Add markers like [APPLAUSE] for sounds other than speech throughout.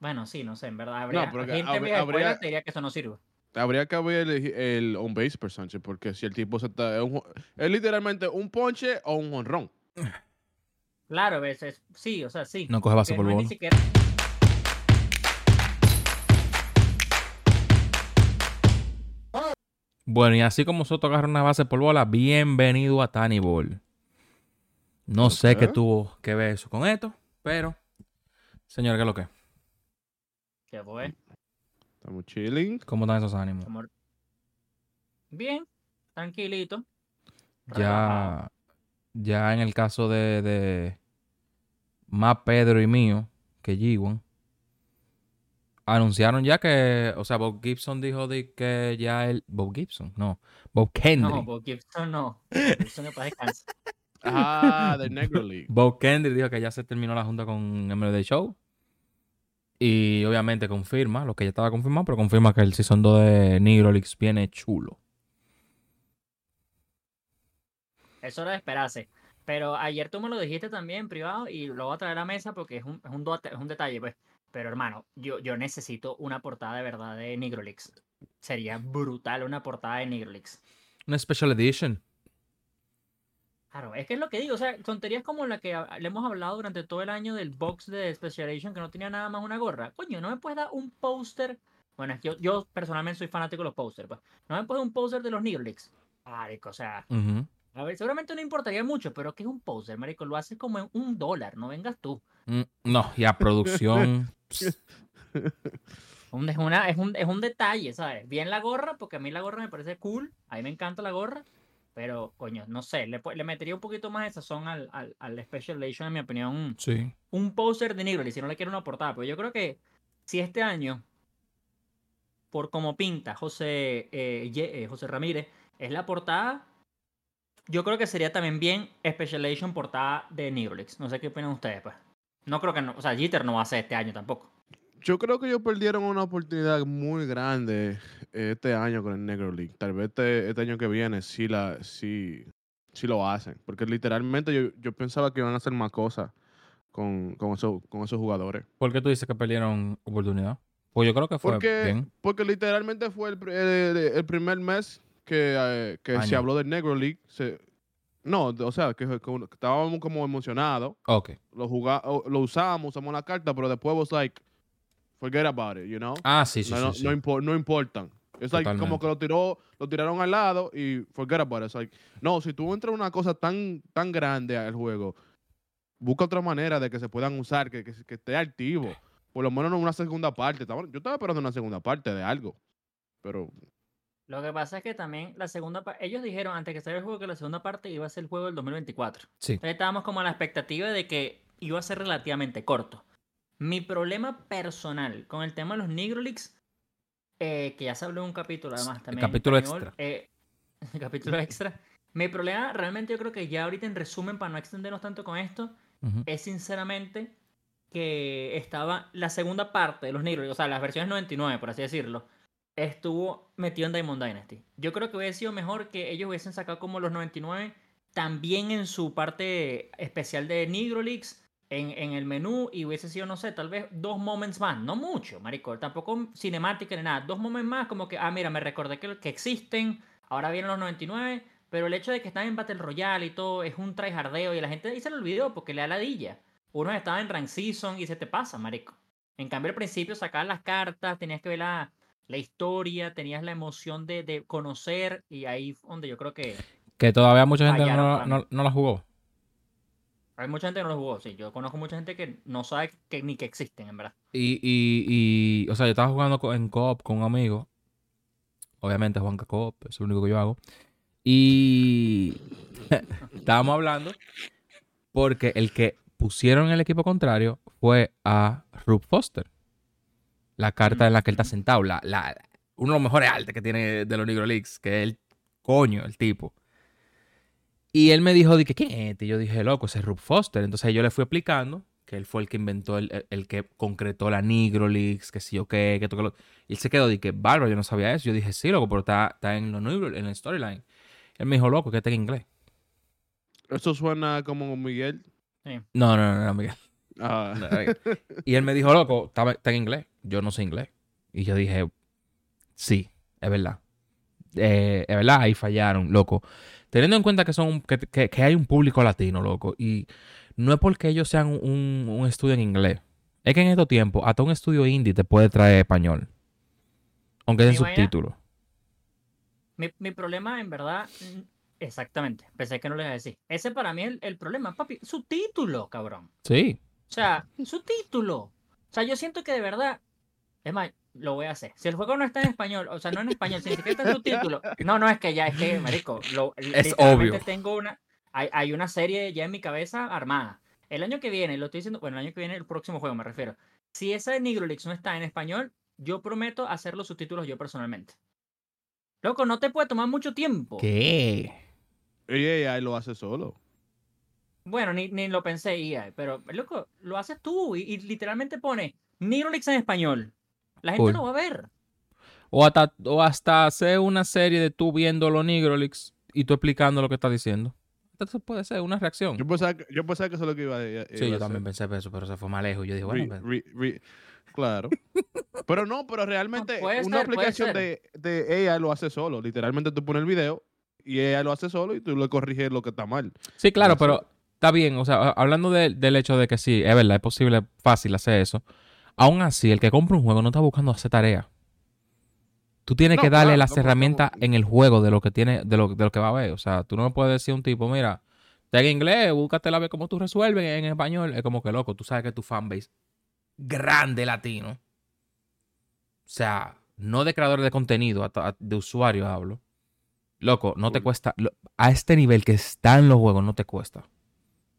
Bueno, sí, no sé, en verdad. Habría, porque [LAUGHS] gente habría- habría- te diría que eso no sirve. Habría que ver el, el on-base percentage, porque si el tipo se está... Es, un- es literalmente un ponche o un honrón. Claro, a veces, sí, o sea, sí. No coge base por no es ni bola. siquiera- Bueno, y así como Soto agarra una base por bola, bienvenido a Tiny Ball. No sé qué tuvo que ver eso con esto, pero, señor, ¿qué es lo que? Que fue, Estamos chilling. ¿Cómo están esos ánimos? Bien, tranquilito. Ya, ya en el caso de, de más Pedro y mío que G1, anunciaron ya que, o sea, Bob Gibson dijo de que ya el, Bob Gibson, no, Bob Kendry. No, Bob Gibson no. [LAUGHS] Bob Gibson para descansar. Ah, de Negro League. Bob Kendry dijo que ya se terminó la junta con MLB Show. Y obviamente confirma, lo que ya estaba confirmado, pero confirma que el Season 2 de Negro Leagues viene chulo. Eso era de esperarse. Pero ayer tú me lo dijiste también privado y lo voy a traer a la mesa porque es un, es un, es un detalle, pues. Pero hermano, yo, yo necesito una portada de verdad de Nigrolix. Sería brutal una portada de Nigrolix. Una Special Edition. Claro, es que es lo que digo, o sea, tonterías como la que le hemos hablado durante todo el año del box de Special Edition que no tenía nada más una gorra. Coño, ¿no me puedes dar un póster? Bueno, es que yo, yo personalmente soy fanático de los pósters, pues. ¿No me puedes dar un póster de los Nigrolix? Marico, o sea, Ujú. a ver, seguramente no importaría mucho, pero ¿qué es un póster, marico? Lo haces como en un dólar, no vengas tú. Mm, No, y a producción. [LAUGHS] Un- es, una, es, un, es un detalle, ¿sabes? Bien la gorra, porque a mí la gorra me parece cool, a mí me encanta la gorra, pero, coño, no sé, le, le metería un poquito más de sazón al, al, al Special Edition, en mi opinión, sí. un póster de Nigro, si no le quiero una portada, pero yo creo que si este año, por como pinta José, eh, Ye- eh, José Ramírez, es la portada, yo creo que sería también bien Special Edition portada de Nigrolix. No sé qué opinan ustedes, pues. No creo que no, o sea, Jeter no va a ser este año tampoco. Yo creo que ellos perdieron una oportunidad muy grande eh, este año con el Negro League. Tal vez este, este año que viene sí, la, sí, sí lo hacen. Porque literalmente yo, yo pensaba que iban a hacer más cosas con, con, esos, con esos jugadores. ¿Por qué tú dices que perdieron oportunidad? Pues yo creo que fue Porque, bien. porque literalmente fue el, el- el primer mes que, eh, que se habló del Negro League. Se, no, o sea, que, que estábamos como emocionados. Ok. Lo, o- lo usamos, usamos la carta, pero después was like, forget about it, you know? Ah, sí, sí, no, sí. no, sí. no, impor- no importan. Es like, como que lo tiró, lo tiraron al lado y forget about it. It's like, no, si tú entras una cosa tan, tan grande al juego, busca otra manera de que se puedan usar, que, que, que esté activo. Por lo menos en una segunda parte. Estaba- Yo estaba esperando una segunda parte de algo. Pero Lo que pasa es que también la segunda parte, ellos dijeron antes que saliera el juego que la segunda parte iba a ser el juego del 2024. Sí. Entonces estábamos como a la expectativa de que iba a ser relativamente corto. Mi problema personal con el tema de los Nigrolix, eh, que ya se habló en un capítulo además también. capítulo español, extra. eh, [LAUGHS] capítulo extra. Mi problema realmente yo creo que ya ahorita en resumen, para no extendernos tanto con esto, Ujú. es sinceramente que estaba la segunda parte de los Nigrolix, o sea, las versiones 99, por así decirlo, estuvo metido en Diamond Dynasty. Yo creo que hubiese sido mejor que ellos hubiesen sacado como los 99 también en su parte especial de Nigrolix en, en el menú y hubiese sido, no sé, tal vez dos moments más, no mucho, marico, tampoco cinemática ni nada, dos moments más como que, ah, mira, me recordé que, que existen, ahora vienen los 99, pero el hecho de que están en Battle Royale y todo es un tryhardeo y la gente ahí se lo olvidó porque le da ladilla. Uno estaba en Rank Season y se te pasa, marico. En cambio, al principio sacabas las cartas, tenías que ver la, la historia, tenías la emoción de, de conocer y ahí donde yo creo que Que todavía mucha gente no, no- no la jugó. Hay mucha gente que no lo jugó. Sí, yo conozco mucha gente que no sabe que, ni que existen, en verdad. Y, y, y, o sea, yo estaba jugando en co-op con un amigo. Obviamente Juanca co-op, es lo único que yo hago. Y [LAUGHS] estábamos hablando porque el que pusieron en el equipo contrario fue a Rube Foster. La carta en la que él está sentado. La, la, uno de los mejores artes que tiene de los Negro Leagues, que es el coño, el tipo. Y él me dijo, de que, ¿quién es este? Y yo dije, loco, ese es Rube Foster. Entonces yo le fui explicando que él fue el que inventó, el, el- el que concretó la Negro Leagues, que sí o qué, que esto, que lo... Y él se quedó de que, bárbaro, yo no sabía eso. Yo dije, sí, loco, pero está, está en, los Negro- en el storyline. Él me dijo, loco, que está en inglés. eso suena como Miguel. Sí. No, no, no, no, Miguel. Ah, Y él me dijo, loco, está, está en inglés. Yo no sé inglés. Y yo dije, sí, es verdad. Eh, es verdad, ahí fallaron, loco. Teniendo en cuenta que son que, que- que hay un público latino, loco. Y no es porque ellos sean un, un estudio en inglés. Es que en estos tiempos, hasta un estudio indie te puede traer español. Aunque Mi vaina- subtítulos. Mi, mi problema, en verdad, exactamente, pensé que no le iba a decir. Ese para mí es el, el problema, papi, su título, cabrón. Sí. O sea, su título. O sea, yo siento que de verdad, es más, lo voy a hacer. Si el juego no está en español, o sea, no en español, si ni siquiera está en [LAUGHS] subtítulo. No, no, es que ya, es que, marico, lo, literalmente obvio. tengo una, hay, hay una serie ya en mi cabeza armada. El año que viene, lo estoy diciendo, bueno, el año que viene, el próximo juego me refiero. Si esa de Nigrolix no está en español, yo prometo hacer los subtítulos yo personalmente. Loco, no te puede tomar mucho tiempo. ¿Qué? y AI lo hace solo. Bueno, ni, ni lo pensé, IA, pero loco, lo haces tú y, y literalmente pone Nigrolix en español. La gente Cool. lo va a ver. O hasta, o hasta hacer una serie de tú viendo los Nigrolix y tú explicando lo que estás diciendo. Entonces puede ser una reacción. Yo pensaba, que- yo pensaba que eso es lo que iba a iba Sí, a yo hacer. también pensé eso, pero se fue más lejos. Yo dije, bueno, Re- pues, re- re- claro. [LAUGHS] pero no, pero realmente puede una ser, aplicación de, de AI lo hace solo. Literalmente tú pones el video y AI lo hace solo y tú le corriges lo que está mal. Sí, claro, pero está bien. O sea, hablando de- del hecho de que sí, es verdad, es posible, fácil hacer eso. Aún así, el que compra un juego no está buscando hacer tarea. Tú tienes No, que darle claro, las herramientas en el juego de lo que tiene, de lo, de lo que va a ver. O sea, tú no me puedes decir a un tipo, mira, está en inglés, búscate la vez cómo tú resuelves en español. Es como que loco, tú sabes que tu fanbase grande latino. O sea, no de creadores de contenido, de usuarios hablo. Loco, no te cuesta. A este nivel que están los juegos, no te cuesta.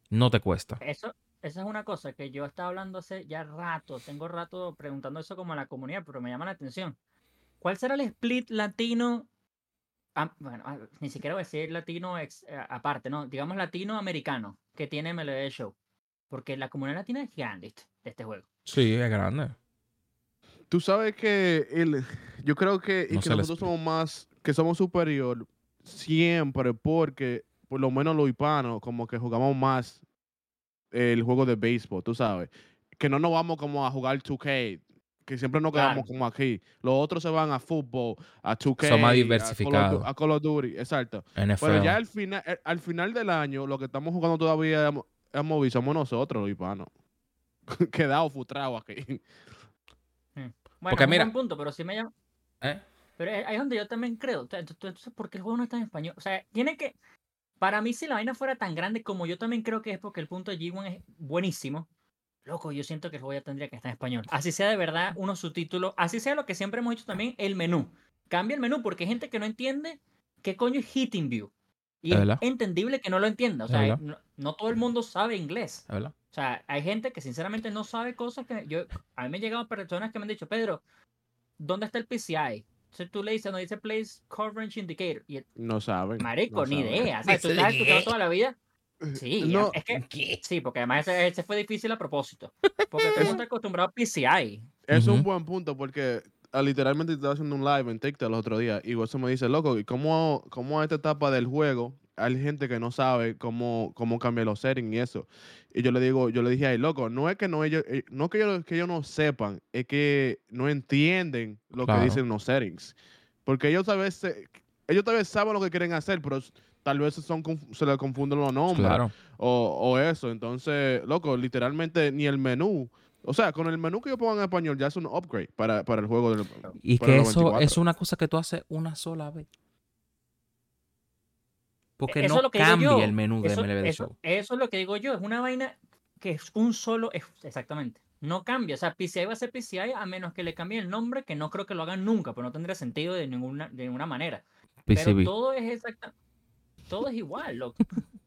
No te cuesta. Eso, esa es una cosa que yo estaba hablando hace ya rato. Tengo rato preguntando eso como a la comunidad, pero me llama la atención. ¿Cuál será el split latino? ah, bueno, ah, ni siquiera voy a decir latino ex- eh, aparte, ¿no? Digamos latinoamericano que tiene MLB Show. Porque la comunidad latina es ¿viste? de este juego. Sí, es grande. Tú sabes que el, yo creo que, y No que nosotros somos más, que somos superior siempre porque por lo menos los hispanos como que jugamos más el juego de béisbol, tú sabes. Que no nos vamos como a jugar 2K, que siempre nos quedamos Claro. como aquí. Los otros se van a fútbol, a 2K, Son más diversificados. A Call of Duty, exacto. NFL. Pero ya al final, eh, al final del año, lo que estamos jugando todavía hemos, hemos visto somos nosotros, los hispanos. [LAUGHS] Quedados frustrados aquí. Bueno, Porque es un mira- buen punto, pero sí me llama. ¿Eh? Pero es- ahí es donde yo también creo. Entonces, ¿por qué el juego no está en español? O sea, tiene que. Para mí, si la vaina fuera tan grande como yo también creo que es porque el punto de G1 es buenísimo. Loco, yo siento que el juego ya tendría que estar en español. Así sea de verdad unos subtítulos. Así sea lo que siempre hemos dicho también, el menú. Cambia el menú porque hay gente que no entiende qué coño es Hitting View. Y Es entendible que no lo entienda. O sea, no, no todo el mundo sabe inglés. O sea, hay gente que sinceramente no sabe cosas que yo a mí me han llegado personas que me han dicho, Pedro, ¿dónde está el PCI? Entonces tú le dices, no dice Place Coverage Indicator. Y el- No saben. marico, no ni saben. idea. O sea, tú ¿Eso estás de escuchando qué? toda la vida. [LAUGHS] Sí, No, es que [LAUGHS] sí, porque además ese, ese fue difícil a propósito. Porque todo el mundo está acostumbrado a PCI. Es un buen punto porque ah, literalmente estaba haciendo un live en TikTok el otro día y eso me dice, loco, ¿y cómo, cómo a esta etapa del juego hay gente que no sabe cómo, cómo cambiar los settings y eso? Y yo le digo, yo le dije ahí, loco, no es que no ellos, eh, no que ellos, que ellos no sepan, es que no entienden lo Claro. que dicen los settings. Porque ellos tal vez, se- ellos tal vez saben lo que quieren hacer, pero tal vez son, se les confunden los nombres Claro. o, o eso. Entonces, loco, literalmente ni el menú. O sea, con el menú que yo pongo en español ya es un upgrade para, para el juego del. Y que eso 94. es una cosa que tú haces una sola vez. Porque Eso es no digo cambia el menú de Eso, MLB eso- Show. eso es lo que digo yo. Es una vaina que es un solo. es- exactamente. No cambia. O sea, PCI va a ser PCI a menos que le cambie el nombre, que no creo que lo hagan nunca, pero no tendría sentido de ninguna, de ninguna manera. Pero PCB. todo es exacta, todo es igual, loco. [LAUGHS]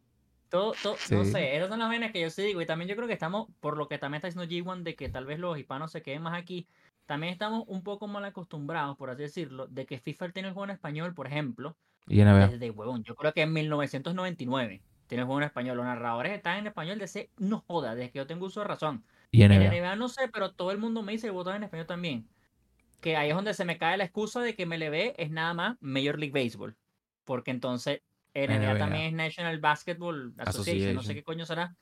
Todo, todo, no sé, esas son las vainas que yo sí digo. Y también yo creo que estamos, por lo que también está diciendo G1, de que tal vez los hispanos se queden más aquí. También estamos un poco mal acostumbrados, por así decirlo, de que FIFA tiene el juego en español, por ejemplo, Y NBA. desde huevón. Yo creo que en 1999 tiene el juego en español. Los narradores están en español desde, no joda, desde que yo tengo uso de razón. Y En NBA. NBA no sé, pero todo el mundo me dice el botón en español también. Que ahí es donde se me cae la excusa de que MLB es nada más Major League Baseball. Porque entonces NBA, NBA. también es National Basketball Association, no sé Association. qué coño será.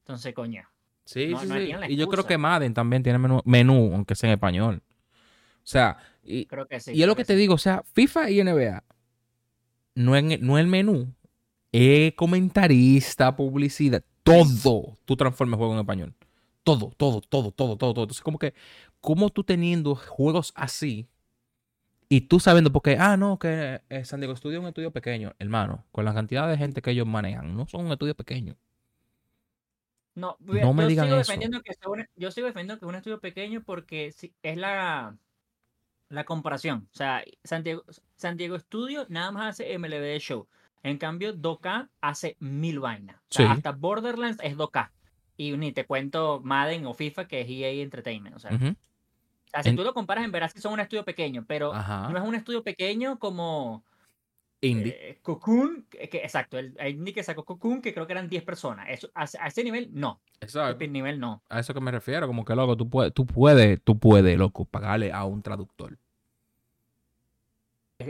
Entonces, coño. Sí, No- sí, no sí. Y yo creo que Madden también tiene menú, menú, aunque sea en español. O sea, y, Creo que sí. y es lo que te sí. digo, o sea, FIFA y NBA no es, no el menú, es comentarista, publicidad, todo. Tú transformas juego en español. Todo, todo, todo, todo, todo, todo. Entonces, como que, como tú teniendo juegos así y tú sabiendo, porque, ah, no, que eh, San Diego Studio es un estudio pequeño, hermano, con la cantidad de gente que ellos manejan, no son un estudio pequeño. No, No me yo digan sigo eso. defendiendo que un- yo sigo defendiendo que es un estudio pequeño porque es la, la comparación. O sea, San Diego, San Diego Studio nada más hace MLB Show. En cambio, 2K hace mil vainas. O sea, Sí. hasta Borderlands es 2K. Y ni te cuento Madden o FIFA, que es EA Entertainment. O sea, Ujú. o sea, si En- tú lo comparas, en verdad sí son un estudio pequeño, pero Ajá. no es un estudio pequeño como Indie. eh, Cocoon, que, que- exacto, el, el indie que sacó Cocoon, que creo que eran 10 personas. Eso, a, a ese nivel, no. A Exacto. ese nivel, no. A eso que me refiero, como que loco, tú puedes, tú puedes, tú puedes, loco, pagarle a un traductor.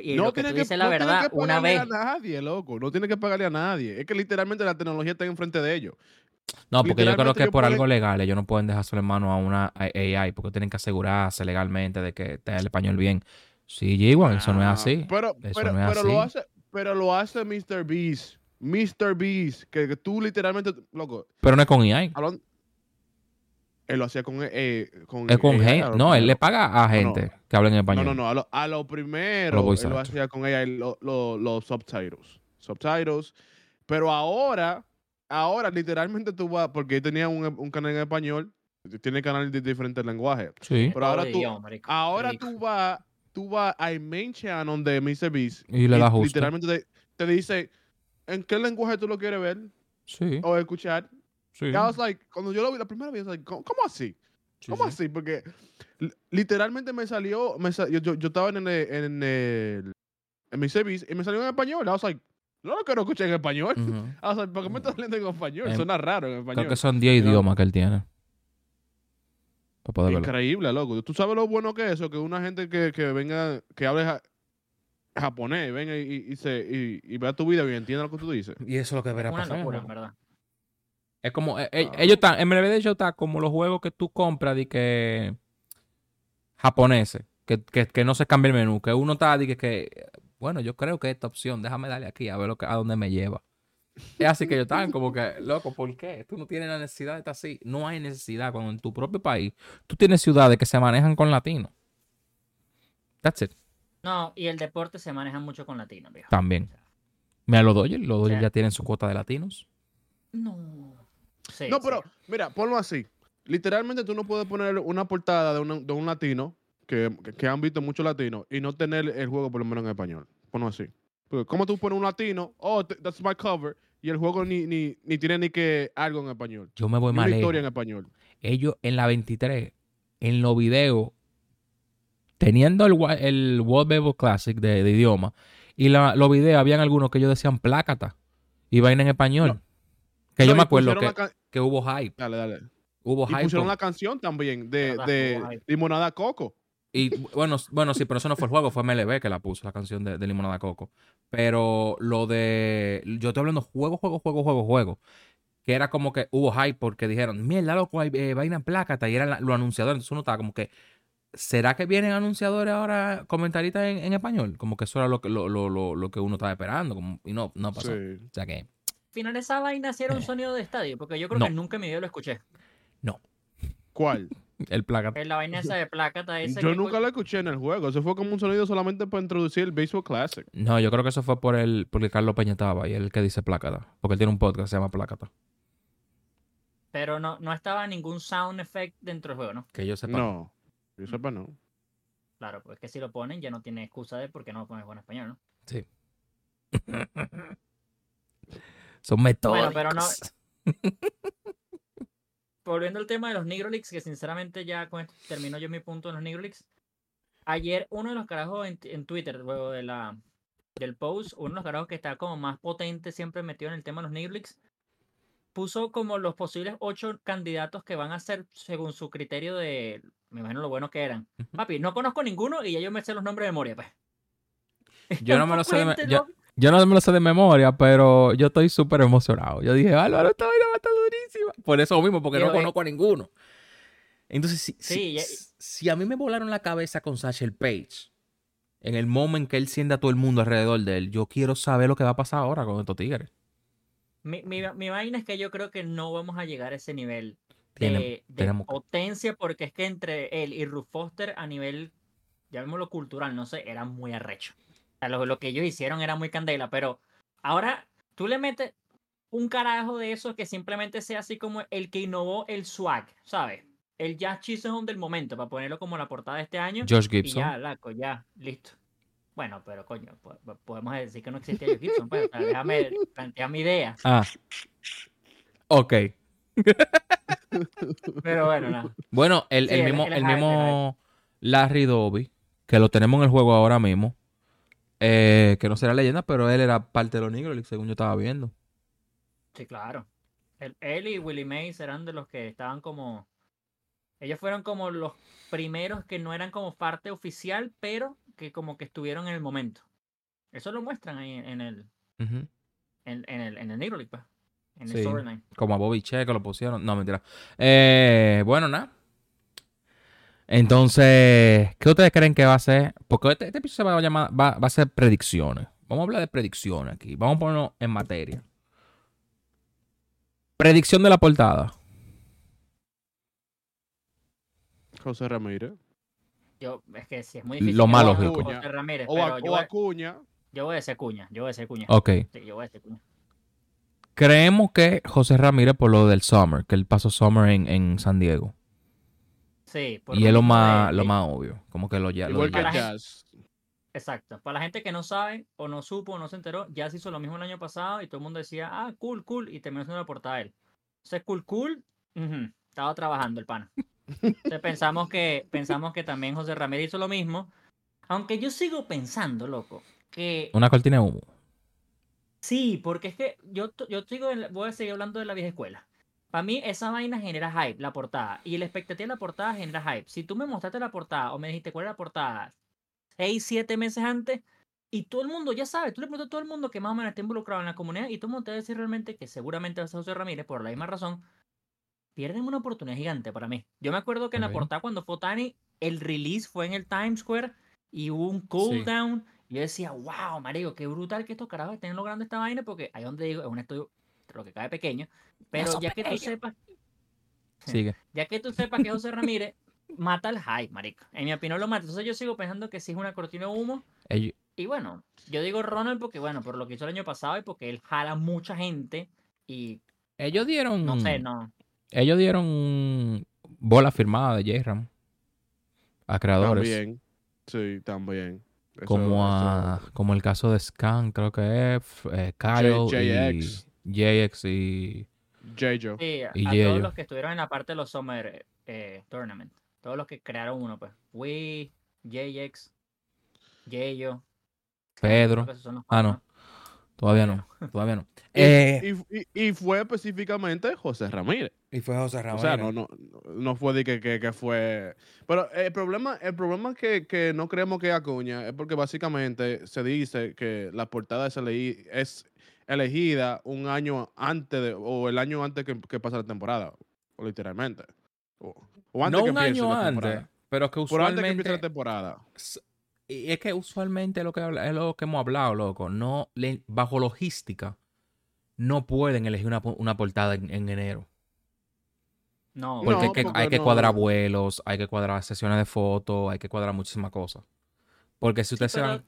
Y no lo que tiene tú que, dices la no tiene verdad, que una pagarle vez. a nadie, loco. No tiene que pagarle a nadie. Es que literalmente la tecnología está enfrente de ellos. No, porque yo creo que por algo legal ellos no pueden dejárselo en mano a una AI porque tienen que asegurarse legalmente de que esté el español bien. Sí, G1, eso no es Ah, así. Pero, Eso pero, no es pero así. lo hace, pero lo hace Mr. Beast. Mr. Beast, que, que tú literalmente, loco, Pero no es con AI. hablando- él lo hacía con, eh, con Es con AI, gente. a lo No, él le paga a gente que habla en No, español. no, no, a lo, a lo primero voice él lo hacía con ella lo- lo- los subtitles. Subtitles. Pero ahora, ahora literalmente tú vas, porque él tenía un, un canal en español, tiene canales de diferentes lenguajes. Sí. Pero ahora tú- Ahora tú vas, tú vas al main channel de Mr. Beast Y le das justo. literalmente te, te dice en qué lenguaje tú lo quieres ver Sí. o escuchar. Sí. I was like, cuando yo lo vi la primera vez, I was like, ¿cómo, cómo así? Sí, ¿Cómo sí. así? Porque li- literalmente me salió, me sa- yo, yo, yo estaba en el, en el, en mi service y me salió en español. I was like, no lo quiero escuchar en español. Ujú. [LAUGHS] I was like, ¿por qué me estás leyendo en español? Em, Suena raro en español. Creo que son 10 Pero- idiomas que él tiene. Para poder verlo. Increíble, loco. ¿Tú sabes lo bueno que es eso? Que una gente que, que venga, que hable ja- japonés, venga y, y, se, y, y vea tu video y entienda lo que tú dices. Y eso es lo que Una pasar. locura, verdad. Es como, eh, eh, Ah. ellos están, MLB de hecho está como los juegos que tú compras de que japoneses, que, que, que no se cambia el menú, que uno está de que, que, bueno, yo creo que esta opción, déjame darle aquí a ver lo que, a dónde me lleva. Es así que ellos están como que, loco, ¿por qué? Tú no tienes la necesidad de estar así. No hay necesidad cuando en tu propio país tú tienes ciudades que se manejan con latinos. That's it. No, y el deporte se maneja mucho con latinos, viejo. También. Mira, los Dodgers, los Dodgers ya tienen su cuota de latinos. No. Sí, no, sí. pero mira, ponlo así. Literalmente tú no puedes poner una portada de, una- de un latino que, que- han visto muchos latinos y no tener el juego por lo menos en español. Ponlo así. Porque ¿cómo tú pones un latino? Oh, th- that's my cover. Y el juego ni, ni, ni tiene ni que algo en español. Yo me voy lejos. historia en español. ellos en la 23, en los videos, teniendo el, el World Baseball Classic de, de idioma, y la- los videos, habían algunos que ellos decían plácata y vaina en español. No. Que No, yo me acuerdo que, can- que hubo hype. Dale, dale. Hubo Y hype. pusieron con- la canción también de, de hype. Limonada Coco. Y bueno, bueno, sí, pero eso no fue el juego, fue MLB que la puso, la canción de, de Limonada Coco. Pero lo de. Yo estoy hablando juego, juego, juego, juego, juego. Que era como que hubo hype porque dijeron, mierda, loco, hay eh, vaina en plácata. Y eran la- los anunciadores. Entonces uno estaba como que. ¿Será que vienen anunciadores ahora, comentaristas en, en español? Como que eso era lo que, lo, lo, lo, lo que uno estaba esperando. como- y no, no pasó. Sí. O sea que. Al final esa vaina sí era un Eh. sonido de estadio, porque yo creo No. que nunca en mi vida lo escuché. ¿Cuál? El plácata. Es la vaina esa de esa Yo que nunca lo escuché en el juego. Eso fue como un sonido solamente para introducir el Baseball Classic. No, yo creo que eso fue por el, porque Carlos Peña estaba y él que dice plácata. Porque él tiene un podcast que se llama Plácata. Pero no, no estaba ningún sound effect dentro del juego, ¿no? Que yo sepa. No. Yo sepa, no. Claro, pues que si lo ponen ya no tiene excusa de por qué no lo pones en español, ¿no? Sí. [LAUGHS] Son metódicos. pero no- [LAUGHS] Volviendo al tema de los Negro Leaks, que sinceramente ya con esto termino yo mi punto en los Negro Leaks. Ayer uno de los carajos en, en Twitter, luego de la, del post, uno de los carajos que está como más potente siempre metido en el tema de los Negro Leaks, puso como los posibles ocho candidatos que van a ser según su criterio de, me imagino lo bueno que eran. Papi, no conozco ninguno y ya yo me sé los nombres de memoria, pues. Yo no me [LAUGHS] lo sé de me- Gente, yo- no- Yo no me lo sé de memoria, pero yo estoy súper emocionado. Yo dije, Álvaro, esta vaina va a estar durísima. Por eso mismo, porque no eh, conozco a ninguno. Entonces, si, Sí, a mí me volaron la cabeza con Satchel Page, en el momento que él sienta a todo el mundo alrededor de él, yo quiero saber lo que va a pasar ahora con estos tigres. Mi, mi, mi vaina es que yo creo que no vamos a llegar a ese nivel de, potencia, porque es que entre él y Ruth Foster a nivel, llamémoslo cultural, no sé, era muy arrecho. Sea, lo, lo que ellos hicieron era muy candela, pero ahora tú le metes un carajo de eso que simplemente sea así como el que innovó el swag, ¿sabes? El Jazz Chisholm del momento, para ponerlo como la portada de este año. Josh Y Gibson. ya, laco, ya, listo. Bueno, pero coño, po- po- podemos decir que no existía Josh Gibson, pues, o sea, déjame plantear mi idea. Ah. Ok. Pero bueno, nada. Bueno, el, Sí, el mismo, el mismo Larry Doby, que lo tenemos en el juego ahora mismo, eh, que no será leyenda, pero él era parte de los Negros, según yo estaba viendo. Sí, claro. Él, él y Willie Mays eran de los que estaban como. Ellos fueron como los primeros que no eran como parte oficial, pero que como que estuvieron en el momento. Eso lo muestran ahí en el, Ujú. en, en el, en el Negro League, pues, En Sí. el storyline. Como a Bobby Che, que lo pusieron. No, mentira. Eh, bueno, nada. Entonces, ¿qué ustedes creen que va a ser? Porque este, este episodio se va a llamar, va, va a ser predicciones. Vamos a hablar de predicciones aquí. Vamos a ponernos en materia. Predicción de la portada. José Ramírez. Yo, es que sí, es muy Lo difícil. más Yo- lógico. José Ramírez, O, pero a- yo, o Acuña. yo voy a decir cuña. Yo voy a decir cuña. Ok. Sí, yo voy a decir cuña. Creemos que José Ramírez por lo del Summer, que él pasó Summer en, en San Diego. Sí, por Y es lo más, lo más obvio. Como que lo ya. Igual que gente- Jazz. Exacto. Para la gente que no sabe, o no supo, o no se enteró, ya se hizo lo mismo el año pasado y todo el mundo decía, ah, cool, cool, y terminó siendo la portada de él. Entonces, cool, cool, estaba trabajando el pana. Entonces pensamos que, pensamos que también José Ramírez hizo lo mismo. Aunque yo sigo pensando, loco, que Una cortina de humo. sí, porque es que yo, yo sigo, voy a seguir hablando de la vieja escuela. Para mí, esa vaina genera hype, la portada. Y la expectativa de la portada genera hype. Si tú me mostraste la portada o me dijiste cuál era la portada 6, 7 meses antes, y todo el mundo ya sabe, tú le preguntas a todo el mundo que más o menos está involucrado en la comunidad, y todo el mundo te va a decir realmente que seguramente va a ser José Ramírez, por la misma razón, pierden una oportunidad gigante para mí. Yo me acuerdo que en la portada cuando fue Tani, el release fue en el Times Square y hubo un Sí. cooldown. Y yo decía, wow, marico, qué brutal que estos carajos estén logrando esta vaina, porque ahí donde digo, es un estudio, lo que cabe pequeño. Pero ya que tú sepas, Sigue. ya que tú sepas que José Ramírez mata el hype, marico. En mi opinión lo mata. Entonces yo sigo pensando que sí es una cortina de humo. Ellos- Y bueno, yo digo Ronald porque, bueno, por lo que hizo el año pasado y porque él jala mucha gente. Y ellos dieron. no sé, no. Ellos dieron bola firmada de J-Ram a creadores. También. Sí, también. Eso- como a eso- como el caso de Scan, creo que es eh, Kyle JX. Y JX y J-Jo. Sí, a, Y a todos los que estuvieron en la parte de los Summer eh, Tournament. Todos los que crearon uno, pues. Wii, JX, Yayo. Pedro. son los Ah, no. Todavía no, [LAUGHS] todavía no. Y, Eh, y- y- y fue específicamente José Ramírez. y fue José O sea, no, no, no fue de que, que, que fue. Pero el problema, el problema que, que no creemos que es Acuña es porque básicamente se dice que la portada es, elegí- es elegida un año antes de, o el año antes que, que pasa la temporada, o literalmente. O, o antes No que un año la antes, temporada. pero que Por antes que empiece la usualmente temporada. Y es que usualmente lo que habla- es lo que hemos hablado, loco. No, le- bajo logística, no pueden elegir una, una portada en, en enero. No, Porque, No, hay, que, porque hay que no. cuadrar vuelos, hay que cuadrar sesiones de fotos, hay que cuadrar muchísimas cosas. Porque si Sí, ustedes se pero- van.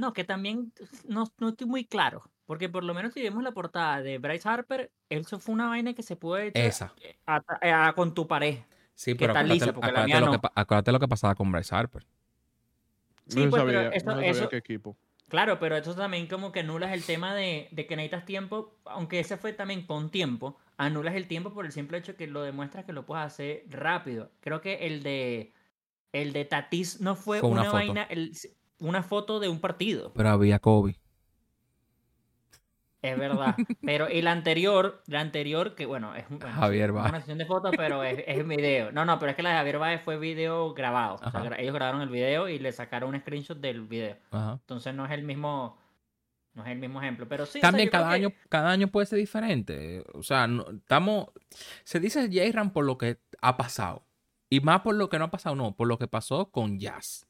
¿Eh? No, que también no, no estoy muy claro. Porque por lo menos si vemos la portada de Bryce Harper, eso fue una vaina que se puede echar Esa. a- a- con tu pared. Sí, que pero está acuérdate, lisa, acuérdate mía lo no. que, acuérdate lo que pasaba con Bryce Harper. Sí, no pues, sabía, pero no sabía eso- qué equipo. Claro, pero eso también como que anulas el tema de, de que necesitas tiempo, aunque ese fue también con tiempo, anulas el tiempo por el simple hecho que lo demuestras que lo puedes hacer rápido. Creo que el de el de Tatis no fue, Fue una vaina, el- una foto de un partido. Pero había Kobe. Es verdad. [LAUGHS] Pero el anterior, la anterior, que bueno, es bueno, Javier Baez. una sesión de fotos, pero es, es video. No, no, pero es que la de Javier Baez fue video grabado. O sea, ellos grabaron el video y le sacaron un screenshot del video. Ajá. Entonces no es el mismo. No es el mismo ejemplo. Pero sí. o sea, También yo creo cada que- año, cada año puede ser diferente. O sea, no- estamos. Se dice J-Ram por lo que ha pasado. Y más por lo que no ha pasado, no, por lo que pasó con Jazz.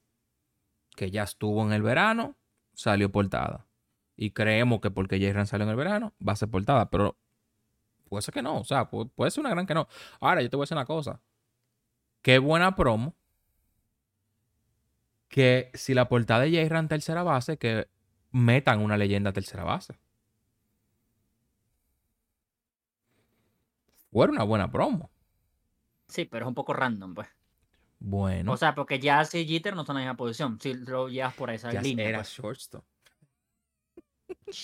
Que Jazz estuvo en el verano, salió portada. Y creemos que porque J-Ram salió en el verano, va a ser portada. Pero puede ser que no. O sea, pu- puede ser una gran que no. Ahora, yo te voy a decir una cosa. Qué buena promo. Que si la portada de J-Ram tercera base, que metan una leyenda tercera base. Fue una buena promo. Sí, pero es un poco random, pues. Bueno. O sea, porque Jazz y Jeter no están en la misma posición. Si lo llevas por esa ya línea. era pues. shortstop.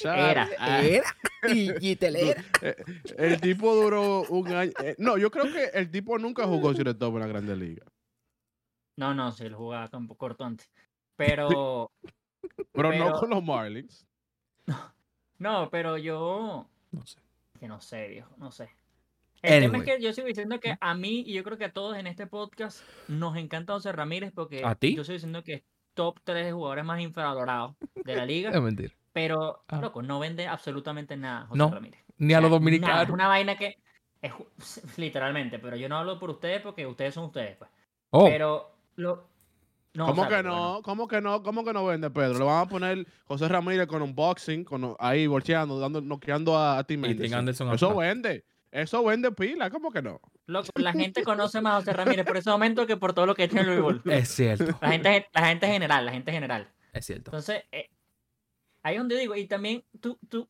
Era. ah, [LAUGHS] Y Jeter era. Eh, El tipo duró un año. eh, no, yo creo que el tipo nunca jugó shortstop en la Grande Liga. No, no, sí, lo jugaba un poco corto antes. Pero. Pero, [LAUGHS] Pero- no con los Marlins. [LAUGHS] No, pero yo. No sé. Que no sé, viejo, no sé. El tema es que yo sigo diciendo que a mí, y yo creo que a todos en este podcast, nos encanta José Ramírez porque ¿A ti? yo sigo diciendo que es top 3 de jugadores más infravalorados de la liga, [LAUGHS] Es mentira. pero, Ah. loco, no vende absolutamente nada José No, Ramírez. Ni a los dominicanos. es una vaina que es literalmente, pero yo no hablo por ustedes porque ustedes son ustedes, pues. Oh, Pero lo no, ¿Cómo sea, que no? ¿Cómo que no? ¿Cómo que no vende, Pedro? Le van a poner José Ramírez con unboxing, con, ahí bolcheando, dando, noqueando a, a Tim Anderson. Anderson Eso vende. Eso vende pila. ¿Cómo que no? Loco, la gente conoce más a José Ramírez por ese momento que por todo lo que tiene el béisbol. [LAUGHS] es cierto. La gente, la gente general, la gente general. Es cierto. Entonces, eh, ahí es donde digo, y también tú, tú,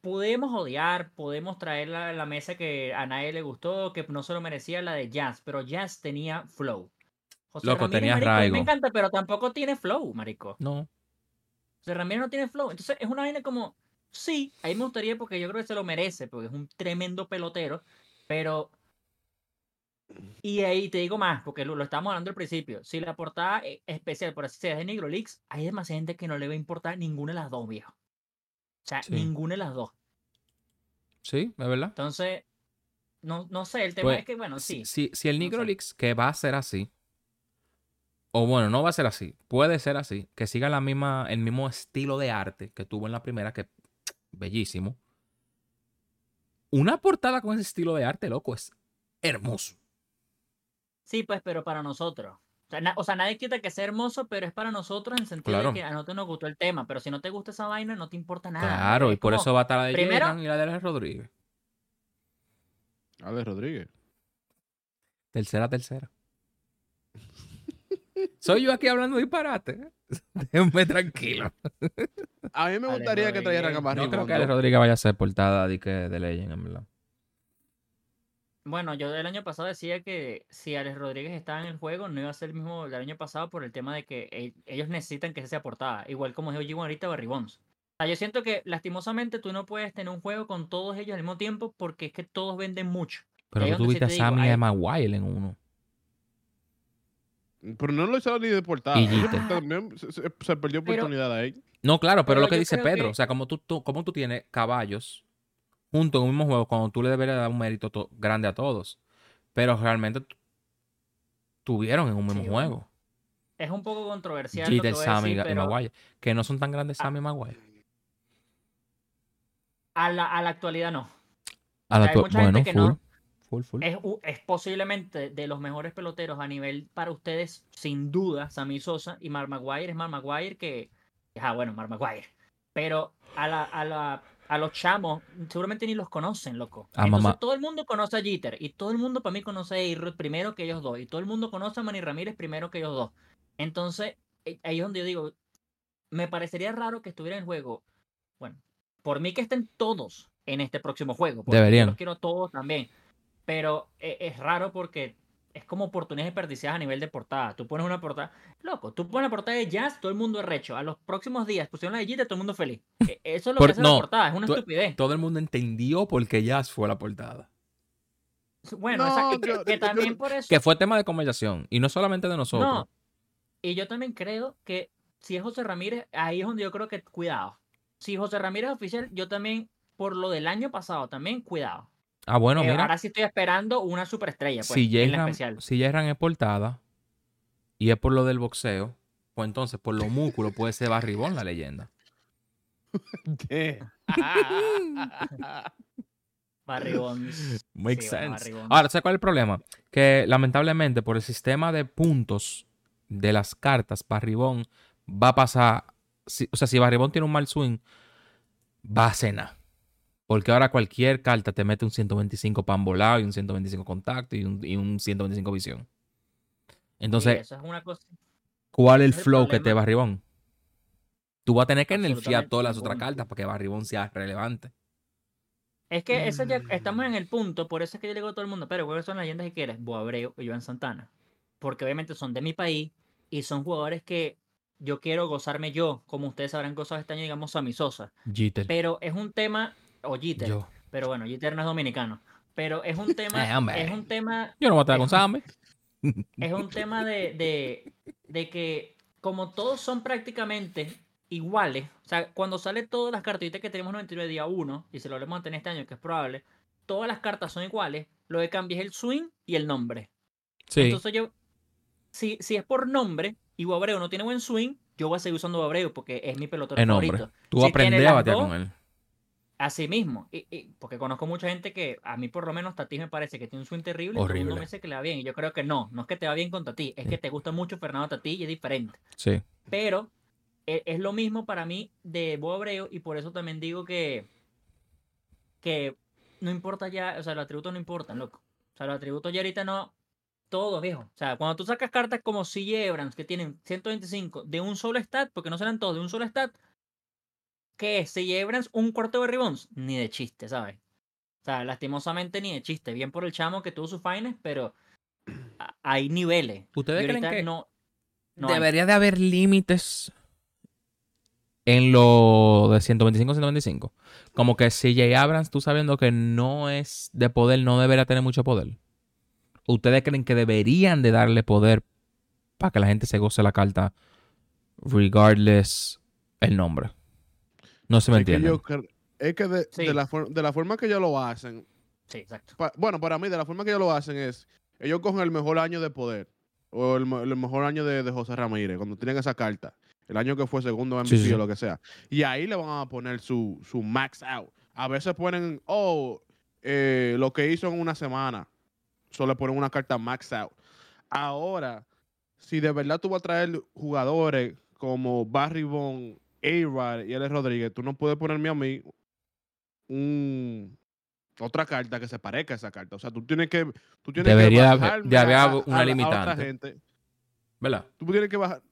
podemos odiar, podemos traer la, la mesa que a nadie le gustó, que no se lo merecía la de Jazz, pero Jazz tenía flow. José Loco, Ramírez, tenía marico, a mí arraigo. Me encanta, pero tampoco tiene flow, marico. No. José Ramírez no tiene flow. Entonces, es una vaina como, sí, ahí me gustaría porque yo creo que se lo merece, porque es un tremendo pelotero, pero... Y ahí te digo más, porque lo, lo estábamos hablando al principio. Si la portada eh, especial, por así sea, es de Negro Leaks, hay demasiada gente que no le va a importar ninguna de las dos, viejo. O sea, Sí. ninguna de las dos. Sí, es verdad. Entonces, no, no sé, el tema Pues, es que, bueno, sí. Si, si el no Negro sé. Leaks, que va a ser así, o bueno, no va a ser así, puede ser así, que siga la misma, el mismo estilo de arte que tuvo en la primera, que bellísimo. Una portada con ese estilo de arte, loco, es hermoso. Sí, pues, pero para nosotros. O sea, na- o sea, nadie quita que sea hermoso, pero es para nosotros en el sentido Claro. de que a nosotros nos gustó el tema. Pero si no te gusta esa vaina, no te importa nada. claro, y por como- eso va a estar la de primero- Jordan y la de Alex Rodríguez. Alex Rodríguez. Tercera, tercera. [LAUGHS] Soy yo aquí hablando disparate. [LAUGHS] Déjenme tranquilo. A mí me gustaría que trajeran a. Barry No creo que. Alex Rodríguez vaya a ser portada de, que, de Legend, en verdad. Bueno, yo el año pasado decía que si Alex Rodríguez estaba en el juego, no iba a ser el mismo del año pasado por el tema de que ellos necesitan que ese sea portada. Igual como dijo G1 ahorita, Barry Bonds. O sea, yo siento que lastimosamente tú no puedes tener un juego con todos ellos al mismo tiempo porque es que todos venden mucho. Pero tú es sí tuviste a Sammy y a Maguire en uno. Pero no lo hizo ni de portada. Y Eso Jeter. También se, perdió Pero- oportunidad ahí. No, claro, pero, Pero lo que dice Pedro, que- o sea, como tú, tú- como tú tienes caballos junto en un mismo juego, cuando tú le deberías dar un mérito to- grande a todos. Pero realmente tu- tuvieron en un mismo Sí, bueno, juego. Es un poco controversial. lo que Jeter, voy a Sammy decir, y pero Maguire. Que no son tan grandes Ah. Sammy y Maguire. a la, a la actualidad no. A la hay tu- mucha gente bueno, que full, no. Full, full. Es, es posiblemente de los mejores peloteros a nivel para ustedes, sin duda, Sammy Sosa y Mark Maguire. Es Mark Maguire que. Ah, bueno, Mark Maguire. Pero a, la, a, la, a los chamos, seguramente ni los conocen, loco. A Entonces mamá- todo el mundo conoce a Jeter. Y todo el mundo para mí conoce a primero que ellos dos. Y todo el mundo conoce a Manny Ramírez primero que ellos dos. Entonces, eh, ahí es donde yo digo. Me parecería raro que estuviera en juego. Bueno, por mí que estén todos en este próximo juego. Deberían. Los quiero a todos también. Pero eh, es raro porque es como oportunidades desperdiciadas a nivel de portada. Tú pones una portada, loco, tú pones la portada de Jazz, todo el mundo es recho. A los próximos días pusieron la de Jeter, todo el mundo feliz. [LAUGHS] E- Eso es lo Por- que hace no, la portada, es una tú- estupidez. Todo el mundo entendió por qué Jazz fue la portada. Bueno, No, exacto, que, yo- que yo- también por eso. Que fue tema de conversación. Y no solamente de nosotros. No. Y yo también creo que si es José Ramírez, ahí es donde yo creo que cuidado. Si José Ramírez es oficial, yo también, por lo del año pasado, también cuidado. Ah, bueno, Eh, mira. ahora sí estoy esperando una superestrella, pues, si especial. si es portada y es por lo del boxeo, pues entonces por los músculos puede ser Barribón la leyenda. [LAUGHS] [LAUGHS] Barry Bonds. Makes Sí, sense. Barry Bonds. Ahora, ¿sabes cuál es el problema? Que lamentablemente por el sistema de puntos de las cartas, Barribón va a pasar. si- o sea, si Barribón tiene un mal swing, va a cenar. Porque ahora cualquier carta te mete un 125 pan volado y un 125 contacto y un, y un 125 visión. Sí, Entonces, eso es una cosa. ¿cuál es el flow que te problema. Barribón? Tú vas a tener que nerfear todas las otras cartas para que Barribón sea relevante. Es que ese ya Mm. estamos en el punto, por eso es que yo le digo a todo el mundo, pero ¿cuáles son las leyendas que quieres? Boabreu y Joan Santana. Porque obviamente son de mi país y son jugadores que yo quiero gozarme yo, como ustedes habrán gozado este año, digamos, a mi Sosa. Jeter. Pero es un tema, o Jeter, Yo. pero bueno, Jeter no es dominicano. Pero es un [LAUGHS] tema, Eh, es un tema Yo no voy a estar con Sammy. es un tema de, de, de que como todos son prácticamente iguales, o sea, cuando sale todas las cartitas que tenemos 99 día 1, y se lo volvemos a tener este año, que es probable, todas las cartas son iguales, lo que cambia es el swing y el nombre. Sí. Entonces yo, si, si es por nombre y Boabreu no tiene buen swing, yo voy a seguir usando Boabreu porque es mi pelotero el nombre. favorito. Tú vas a Si tiene aprender a batear dos, con él. Así mismo, y, y- porque conozco mucha gente que a mí por lo menos Tati me parece que tiene un swing terrible y todo el mundo Horrible. me dice que le va bien. Y yo creo que no, no es que te va bien con Tati, es que te gusta mucho Fernando Tati y es diferente. Sí. Pero e- es, lo mismo para mí de Bo Abreu y por eso también digo que, que no importa ya, o sea, los atributos no importan, loco. O sea, los atributos ya ahorita no, todos, viejo. O sea, cuando tú sacas cartas como CJ Abrams que tienen 125 de un solo stat, porque no serán todos de un solo stat, ¿qué es? CJ Abrams un cuarto de rebounds? Ni de chiste, ¿sabes? O sea, lastimosamente ni de chiste. Bien por el chamo que tuvo sus fines, pero hay niveles. ¿Ustedes creen que no, no hay. debería de haber límites en lo de 125-125? Como que CJ Abrams, tú sabiendo que no es de poder, no debería tener mucho poder. ¿Ustedes creen que deberían de darle poder para que la gente se goce la carta regardless el nombre? No se me Es que, entiende. yo es que de, Sí. de la for- de la forma que ellos lo hacen, Sí, exacto. pa- bueno, para mí, de la forma que ellos lo hacen es, ellos cogen el mejor año de poder, o el, mejor año de, de José Ramírez, cuando tienen esa carta, el año que fue segundo MVP Sí, sí. o lo que sea, y ahí le van a poner su, su max out. A veces ponen, oh, eh, lo que hizo en una semana, solo le ponen una carta max out. Ahora, si de verdad tú vas a traer jugadores como Barry Bond, A-Rod y L. Rodríguez, tú no puedes ponerme a mí un, otra carta que se parezca a esa carta. O sea, tú tienes que. Tú tienes Debería que de haber una a- a otra limitante. gente. ¿Verdad? Tú tienes que bajar.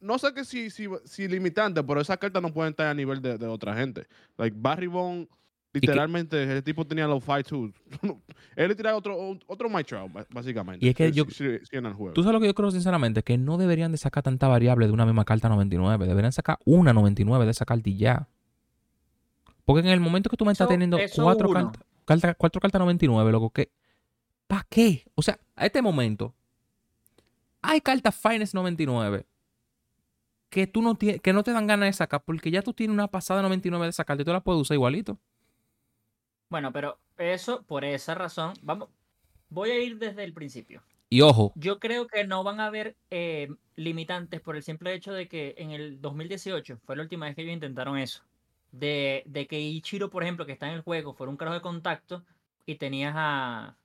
No sé que si, si, si limitante, pero esas cartas no pueden estar a nivel de, de otra gente. Like Barry Bond, literalmente, ese tipo tenía los fight tools. [LAUGHS] Él le tiraba otro, otro My Trout, básicamente. Y es que yo- si- si en el juego. Tú sabes lo que yo creo sinceramente, que no deberían de sacar tanta variable de una misma carta 99. Deberían sacar una 99 de esa carta y ya. Porque en el momento que tú me estás Eso- teniendo eso cuatro, cartas, carta- cuatro cartas 99, loco, que ¿para qué? O sea, a este momento hay cartas Finest 99 que tú no tienes, que no te dan ganas de sacar porque ya tú tienes una pasada 99 de esa carta y tú la puedes usar igualito. Bueno, pero eso, por esa razón, vamos, voy a ir desde el principio. Y ojo, Yo creo que no van a haber eh, limitantes por el simple hecho de que en el 2018 fue la última vez que ellos intentaron eso. De, de que Ichiro, por ejemplo, que está en el juego, fuera un carajo de contacto y tenías a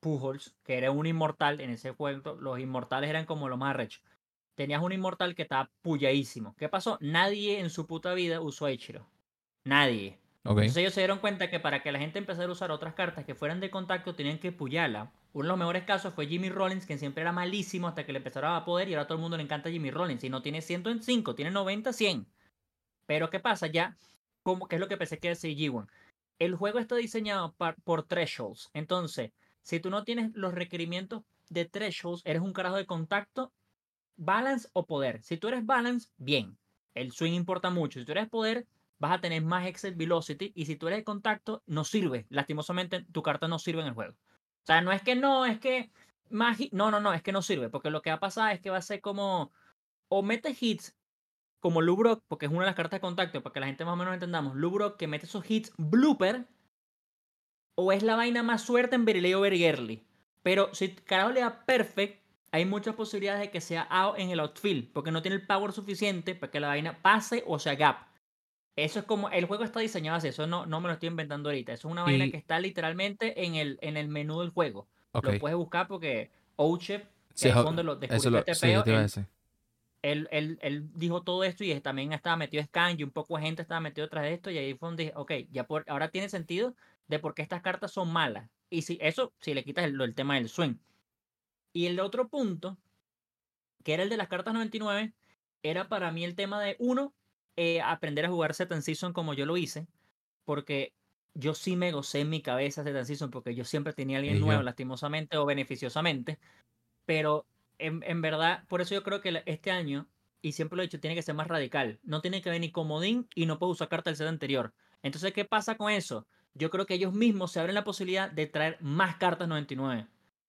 Pujols, que era un inmortal en ese juego. Los inmortales eran como lo más arrecho. Tenías un inmortal que estaba puyadísimo. ¿Qué pasó? Nadie en su puta vida usó a Ichiro. Nadie. Entonces ellos se dieron cuenta que para que la gente empezara a usar otras cartas que fueran de contacto tenían que puyarla. Uno de los mejores casos fue Jimmy Rollins, que siempre era malísimo hasta que le empezaron a poder y ahora a todo el mundo le encanta Jimmy Rollins. Y no tiene 105, tiene 90, 100. Pero ¿qué pasa? Ya, como que es lo que pensé que decía G1. El juego está diseñado por thresholds. Entonces, si tú no tienes los requerimientos de thresholds, eres un carajo de contacto, balance o poder. Si tú eres balance, bien. El swing importa mucho. Si tú eres poder, vas a tener más exit velocity y si tú eres de contacto, no sirve. Lastimosamente, tu carta no sirve en el juego. O sea, no es que no, es que magi no, no, no, es que no sirve, porque lo que va a pasar es que va a ser como o mete hits como Lubrock, porque es una de las cartas de contacto, para que la gente más o menos entendamos, Lubrock que mete esos hits blooper o es la vaina más suerte en Berileo Bergerly. Pero si carajo le da perfect, hay muchas posibilidades de que sea out en el outfield, porque no tiene el power suficiente para que la vaina pase o sea gap. Eso es como, el juego está diseñado así, eso no, no me lo estoy inventando ahorita. Eso es una vaina Y- que está literalmente en el, en el menú del juego. Lo puedes buscar porque Ouchef, Sí, es donde lo Eso descubrió lo, este sí, peo, él- él, él- él dijo todo esto y también estaba metido Scan y un poco de gente estaba metido detrás de esto y ahí fue donde dije, ok, ya por, ahora tiene sentido de por qué estas cartas son malas. Y si eso, si le quitas el, el tema del swing. Y el otro punto, que era el de las cartas 99, era para mí el tema de, uno, eh, aprender a jugar Set and Season como yo lo hice, porque yo sí me gocé en mi cabeza Set and Season, porque yo siempre tenía a alguien yo. nuevo, lastimosamente o beneficiosamente, pero en, en verdad, por eso yo creo que este año, y siempre lo he dicho, tiene que ser más radical. No tiene que venir comodín y no puedes usar carta del set anterior. Entonces, ¿qué pasa con eso? Yo creo que ellos mismos se abren la posibilidad de traer más cartas 99.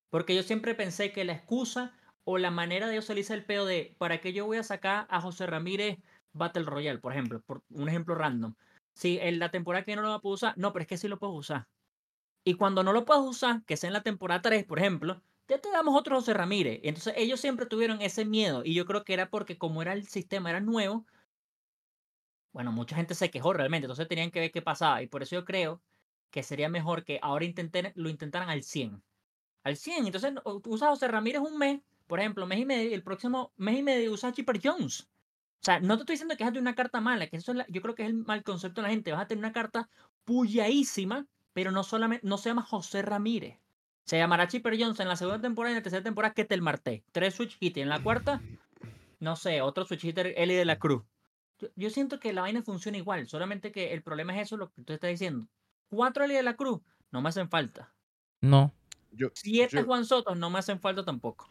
Porque yo siempre pensé que la excusa o la manera de ellos salirse el peo de ¿para qué yo voy a sacar a José Ramírez Battle Royale, por ejemplo? Por un ejemplo random. Si en la temporada que no lo poder usar, no, pero es que sí lo puedes usar. Y cuando no lo puedes usar, que sea en la temporada 3, por ejemplo, ya te damos otro José Ramírez. Entonces ellos siempre tuvieron ese miedo y yo creo que era porque como era el sistema, era nuevo, bueno, mucha gente se quejó realmente, entonces tenían que ver qué pasaba y por eso yo creo que sería mejor que ahora intenten, lo intentaran al 100. Al 100, entonces o- usa a José Ramírez un mes, por ejemplo, mes y medio, el próximo mes y medio usa a Chipper Jones. O sea, no te estoy diciendo que es de una carta mala, que eso es la- yo creo que es el mal concepto de la gente. Vas a tener una carta puyadísima, pero no solamente, no se llama José Ramírez. Se llamará Chipper Jones en la segunda temporada y en la tercera temporada Ketel Marte. Tres switch hitters. En la cuarta, no sé, otro switch hitter Eli de la Cruz. Yo, yo siento que la vaina funciona igual, solamente que el problema es eso, lo que tú estás diciendo. Cuatro Eli de la Cruz no me hacen falta. No. Yo, Siete yo- Juan Soto no me hacen falta tampoco.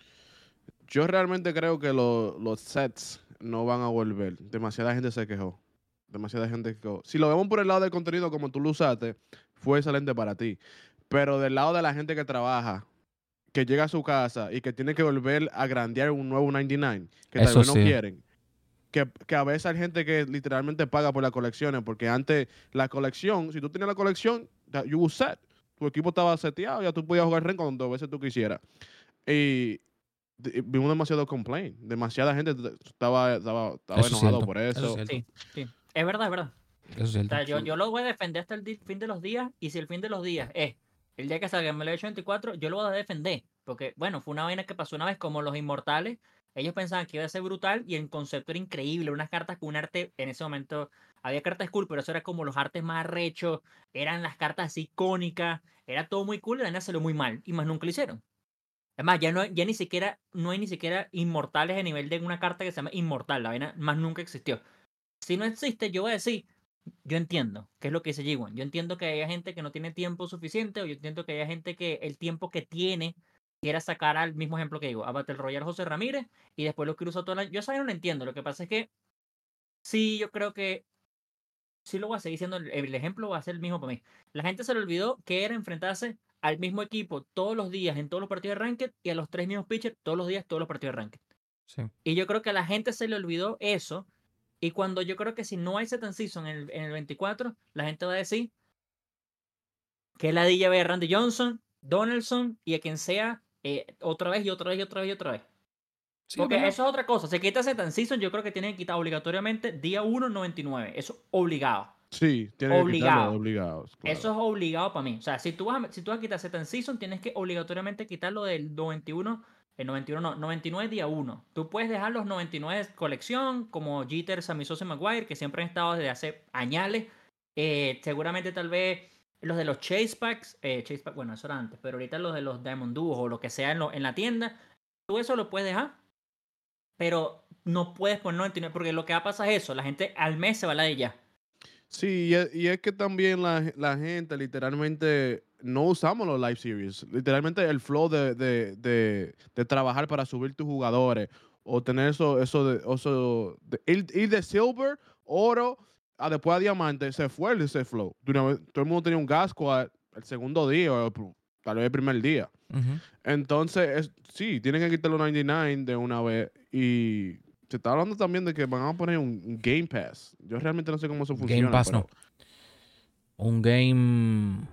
yo realmente creo que lo- los sets no van a volver. Demasiada gente se quejó. Demasiada gente se quejó. Si lo vemos por el lado del contenido como tú lo usaste, fue excelente para ti. Pero del lado de la gente que trabaja, que llega a su casa y que tiene que volver a grandear un nuevo 99, que tal Eso vez no sí. quieren. Que, que a veces hay gente que literalmente paga por las colecciones, porque antes la colección, si tú tenías la colección, you was set. Tu equipo estaba seteado, ya tú podías jugar ren cuando veces tú quisieras. Y vimos demasiado complaint. Demasiada gente estaba, estaba, estaba Eso enojado cierto, por eso eso. es. Sí, sí. Es verdad, es verdad. Eso es O cierto. sea, yo, yo lo voy a defender hasta el fin de los días. Y si el fin de los días es el día que salga el MLB 24, yo lo voy a defender. Porque, bueno, fue una vaina que pasó una vez como los inmortales. Ellos pensaban que iba a ser brutal y el concepto era increíble. Unas cartas con un arte, en ese momento había cartas cool, pero eso era como los artes más arrechos. Eran las cartas así icónicas. Era todo muy cool y la vaina salió muy mal. Y más nunca lo hicieron. Es más, ya, no, ya ni siquiera, no hay ni siquiera inmortales a nivel de una carta que se llama inmortal. La vaina más nunca existió. Si no existe, yo voy a decir, yo entiendo, que es lo que dice G1. Yo entiendo que haya gente que no tiene tiempo suficiente, o yo entiendo que haya gente que el tiempo que tiene quiera sacar al mismo ejemplo que digo, a Battle Royale José Ramírez, y después lo quiere usar todo el año. Yo vaina no lo entiendo. Lo que pasa es que sí, yo creo que sí lo voy a seguir diciendo. El ejemplo va a ser el mismo para mí. La gente se le olvidó que era enfrentarse al mismo equipo todos los días en todos los partidos de Ranked y a los tres mismos pitchers todos los días, todos los partidos de Ranked. Sí. Y yo creo que a la gente se le olvidó eso. Y cuando yo creo que si no hay set and season en el, en el 24, la gente va a decir que la DJ ve Randy Johnson, Donaldson y a quien sea eh, otra vez y otra vez y otra vez y otra vez. Sí, Porque eso es otra cosa. Se quita set and season, yo creo que tienen que quitar obligatoriamente día 1, 99. Eso obligado. Sí, tienen que Obligado. claro. Eso es obligado para mí. O sea, si tú vas a, si tú vas a quitar set and season, tienes que obligatoriamente quitarlo del 91. El 91 no, 99 día 1. Tú puedes dejar los 99 de colección, como Jeter, Sammy Sosa y Maguire, que siempre han estado desde hace añales. Eh, seguramente tal vez los de los Chase Packs, eh, Chase Pack, bueno, eso era antes, pero ahorita los de los Diamond Duos o lo que sea en, lo- en la tienda, tú eso lo puedes dejar. Pero no puedes poner 99, porque lo que va a pasar es eso, la gente al mes se va a la de ya. Sí, y es, y es que también la, la gente literalmente no usamos los live series. Literalmente el flow de, de, de, de trabajar para subir tus jugadores o tener eso, eso de, eso ir, ir de silver, oro, a después a diamante, se fue ese flow. Todo el mundo tenía un gas squad el segundo día o tal vez el primer día. Entonces, es- sí, tienen que quitar los 99 de una vez. Y se está hablando también de que van a poner un, Game Pass. Yo realmente no sé cómo eso funciona. Game Pass pero- no. Un game.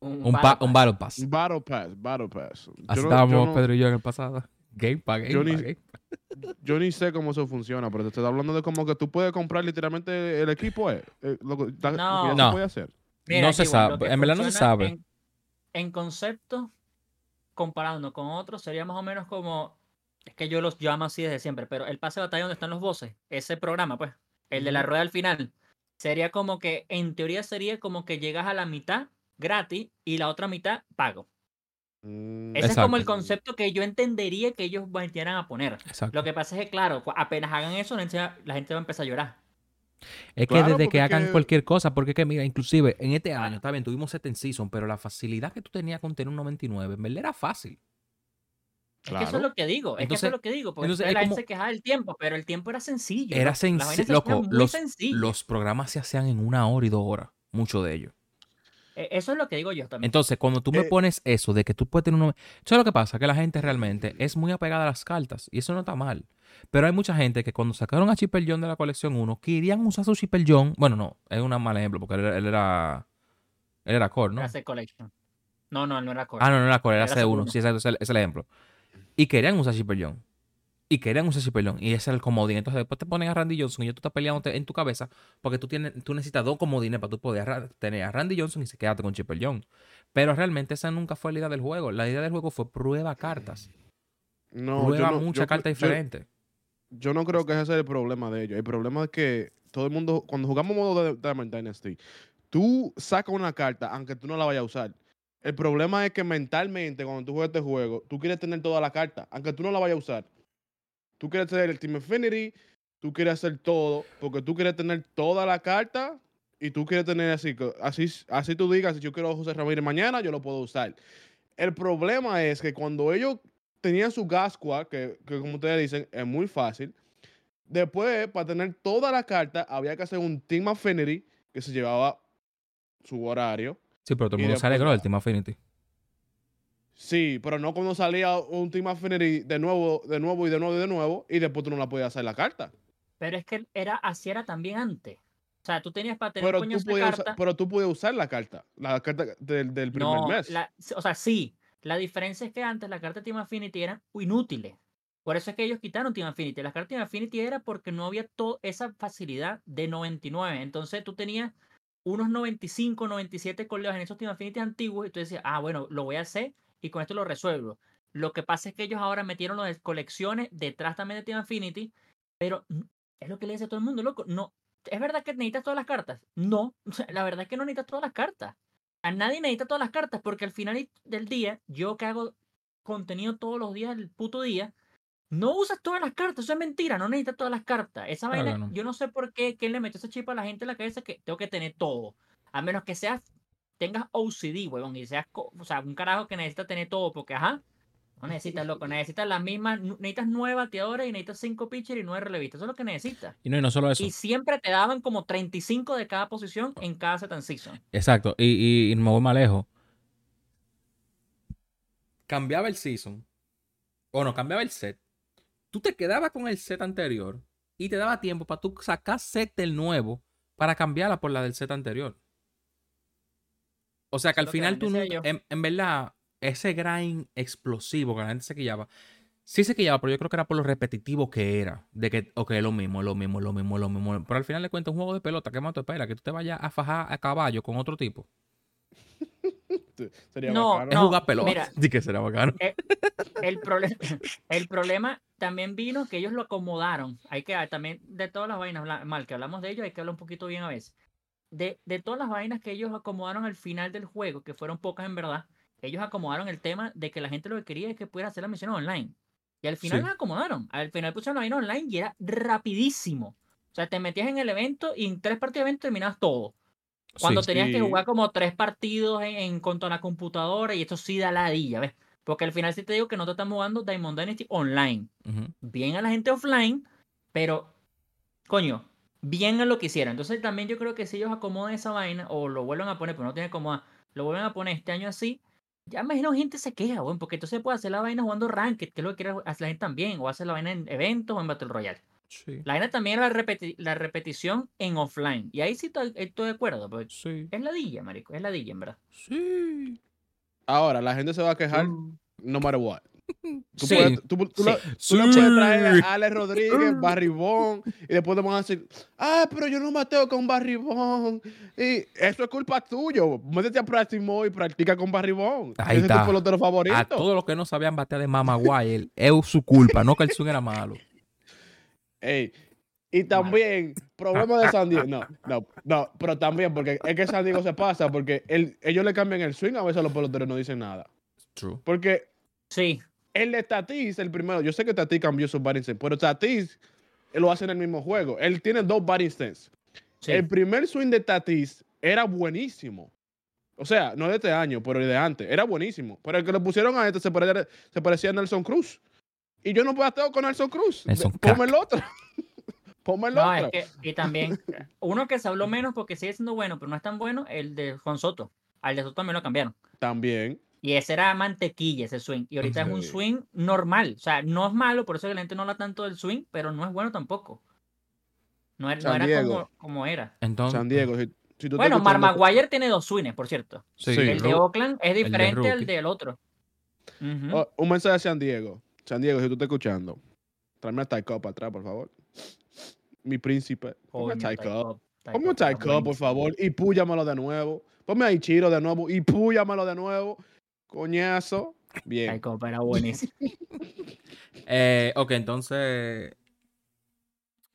Un, Un, Battle pa- Pass. un Battle Pass. Un Battle Pass, Battle Pass. Así no- estábamos yo no- Pedro y yo en el pasado. Game Pass, Game Yo ni- Game yo ni sé cómo eso funciona, pero te estoy hablando de como que tú puedes comprar literalmente el equipo, eh, eh, lo, da- lo que No. se No. puede hacer. No se sabe, en verdad no se sabe. En, en concepto, comparando con otros, sería más o menos como. Es que yo los llamo así desde siempre, pero el pase de batalla donde están los voces, ese programa, pues, el de la rueda al final, sería como que, en teoría, sería como que llegas a la mitad gratis y la otra mitad pago. Mm, Ese es como el concepto que yo entendería que ellos voltearan a poner. Exacto. Lo que pasa es que, claro, apenas hagan eso, la gente, va- la gente va a empezar a llorar. Es que Claro, desde que hagan que- cualquier cosa, porque es que mira, inclusive en este año, está bien, tuvimos set en season, pero la facilidad que tú tenías con tener un 99, en verdad era fácil. Es que eso es lo que digo, es que eso Entonces- es lo que digo, porque entonces entonces es la gente como- se quejaba del tiempo, pero el tiempo era sencillo. Era sencillo, loco, muy los, los programas se hacían en una hora y dos horas, muchos de ellos. E- Eso es lo que digo yo también. Entonces, cuando tú me Eh, pones eso de que tú puedes tener un... Eso es lo que pasa, que la gente realmente es muy apegada a las cartas y eso no está mal. Pero hay mucha gente que cuando sacaron a Chipper John de la colección 1, querían usar su Chipper John. Bueno, no, es un mal ejemplo porque él, era- él era... Él era core, ¿no? Era C Collection. No, no, no era core. Ah, no, no era core, era Era C1. C1. Sí, exacto, ese es el, ese es el ejemplo. Y querían usar Chipper John. Y querían usar Chipper John. Y ese era el comodín. Entonces después te ponen a Randy Johnson y ya tú estás peleando en tu cabeza porque tú, tienes, tú necesitas dos comodines para tú poder tener a Randy Johnson y se quedarte con Chipper John. Pero realmente esa nunca fue la idea del juego. La idea del juego fue prueba cartas. no, prueba yo no- muchas yo cartas creo- yo- diferentes. Yo no creo que ese sea el problema de ellos. El problema es que todo el mundo, cuando jugamos modo de Diamond Dynasty, tú sacas una carta aunque tú no la vayas a usar. El problema es que mentalmente, cuando tú juegas este juego, tú quieres tener toda la carta, aunque tú no la vayas a usar. Tú quieres tener el Team Infinity, tú quieres hacer todo, porque tú quieres tener toda la carta y tú quieres tener así, así, así tú digas, si yo quiero José Ramírez mañana, yo lo puedo usar. El problema es que cuando ellos tenían su gas squad, que, que como ustedes dicen, es muy fácil. Después, para tener toda la carta, había que hacer un Team Affinity que se llevaba su horario. Sí, pero todo el mundo se alegró del Team Affinity. Sí, pero no cuando salía un Team Affinity de nuevo, de nuevo y de nuevo y de nuevo, y después tú no la podías hacer la carta. Pero es que era así era también antes. O sea, tú tenías para tener Pero tú, esa podías carta. usar, pero tú podías usar la carta, la carta del, del primer no, mes. la- o sea, sí. La diferencia es que antes las cartas de Team Affinity eran inútiles. Por eso es que ellos quitaron Team Affinity. Las cartas de Team Affinity era porque no había toda esa facilidad de 99. Entonces tú tenías unos 95, 97 colegas en esos Team Affinity antiguos y tú decías, ah, bueno, lo voy a hacer y con esto lo resuelvo. Lo que pasa es que ellos ahora metieron de colecciones detrás también de Team Affinity, pero es lo que le dice a todo el mundo, loco. No, ¿Es verdad que necesitas todas las cartas? No, [LAUGHS] la verdad es que no necesitas todas las cartas. A nadie necesita todas las cartas porque al final del día, yo que hago contenido todos los días, el puto día, no usas todas las cartas. Eso es mentira, no necesitas todas las cartas. Esa Claro vaina, no. yo no sé por qué, quién le metió esa chipa a la gente en la cabeza que tengo que tener todo. A menos que seas, tengas OCD, huevón, y seas, o sea, un carajo que necesita tener todo porque, ajá, no necesitas, loco, necesitas las mismas, necesitas nueve bateadores y necesitas cinco pitchers y nueve relevistas. Eso es lo que necesitas. Y no, y no solo eso. Y siempre te daban como 35 de cada posición en cada set and season. Exacto. Y, y, y me voy más lejos. Cambiaba el season. O no, cambiaba el set. Tú te quedabas con el set anterior. Y te daba tiempo para tú sacar set del nuevo. Para cambiarla por la del set anterior. O sea que al final tú yo. en, en verdad, ese grind explosivo que la gente se quillaba. Sí se quillaba, pero yo creo que era por lo repetitivo que era. De que, ok, es lo mismo, es lo mismo, es lo mismo, es lo mismo. Pero al final le cuento un juego de pelota. ¿Qué más te espera? Que tú te vayas a fajar a caballo con otro tipo. [LAUGHS] Sería No, bacano. Es No, jugar pelota. mira. Sí que será bacano. El, problema [LAUGHS] el problema también vino que ellos lo acomodaron. Hay que también, de todas las vainas, mal que hablamos de ellos, hay que hablar un poquito bien a veces. De, de todas las vainas que ellos acomodaron al final del juego, que fueron pocas en verdad, ellos acomodaron el tema de que la gente lo que quería es que pudiera hacer las misiones online. Y al final Sí. las acomodaron. Al final pusieron la vaina online y era rapidísimo. O sea, te metías en el evento y en tres partidos de evento terminabas todo. Cuando Sí. tenías que jugar como tres partidos en, en cuanto a la computadora y esto sí da ladilla, ¿ves? Porque al final sí te digo que no te estamos jugando Diamond Dynasty online. Bien a la gente offline, pero, coño, bien a lo que hicieron. Entonces también yo creo que si ellos acomodan esa vaina o lo vuelven a poner, pero no tiene como lo vuelven a poner este año así, ya imagino gente se queja, weón, porque entonces puede hacer la vaina jugando Ranked, que es lo que quiere hacer la gente también, o hacer la vaina en eventos o en Battle Royale. Sí. La vaina también era la, repeti- la repetición en offline. Y ahí sí estoy, estoy de acuerdo, porque Sí. es ladilla, marico, es ladilla, en verdad. Sí. Ahora, la gente se va a quejar no matter what. [LAUGHS] Tú, Sí, puedes, tú, tú sí. la- tú puedes traer a Alex Rodríguez, Barry Bond, y después te van a decir, ah, pero yo no mateo con Barry Bond. Y eso es culpa tuyo. Métete a Practice y practica con Barry Bond. Ahí Ese es está. tu pelotero favorito. A todos los que no sabían batear de Mama Guay, es su culpa, no que el swing era malo. Ey, Y también, problema de San Diego. No, no, no, pero también, porque es que San Diego se pasa, porque el- ellos le cambian el swing, a veces los peloteros no dicen nada. True. Porque Sí, el de Tatis, el primero, yo sé que Tatis cambió su batting stance, pero Tatis él lo hace en el mismo juego. Él tiene dos batting stance. sí. El primer swing de Tatis era buenísimo. O sea, no de este año, pero el de antes. Era buenísimo. Pero el que le pusieron a este se parecía, se parecía a Nelson Cruz. Y yo no bateo con Nelson Cruz. Nelson Ponme el otro. [LAUGHS] Ponme el No, otro. es que, y también, [LAUGHS] uno que se habló menos porque sigue siendo bueno, pero no es tan bueno, el de Juan Soto. Al de Soto también lo cambiaron. También. Y ese era mantequilla, ese swing. Y ahorita es un swing normal. O sea, no es malo, por eso que la gente no habla tanto del swing, pero no es bueno tampoco. No era, no San era Diego. como, como era. Entonces, San Diego. Si, si tú estás Bueno, Mar Maguire tiene dos swings, por cierto. sí, Sí. El de Oakland es de diferente al del otro. Oh, un mensaje a San Diego. San Diego, si tú estás escuchando, tráeme a Taiko para atrás, por favor. Mi príncipe. Ponme a Taiko. Taiko, Ponme a está Taiko, por favor, y púllamelo de nuevo. Ponme a Ichiro de nuevo y púllamelo de nuevo. Coñazo. Bien. Taiko, era buenísimo. [LAUGHS] Eh, ok, entonces.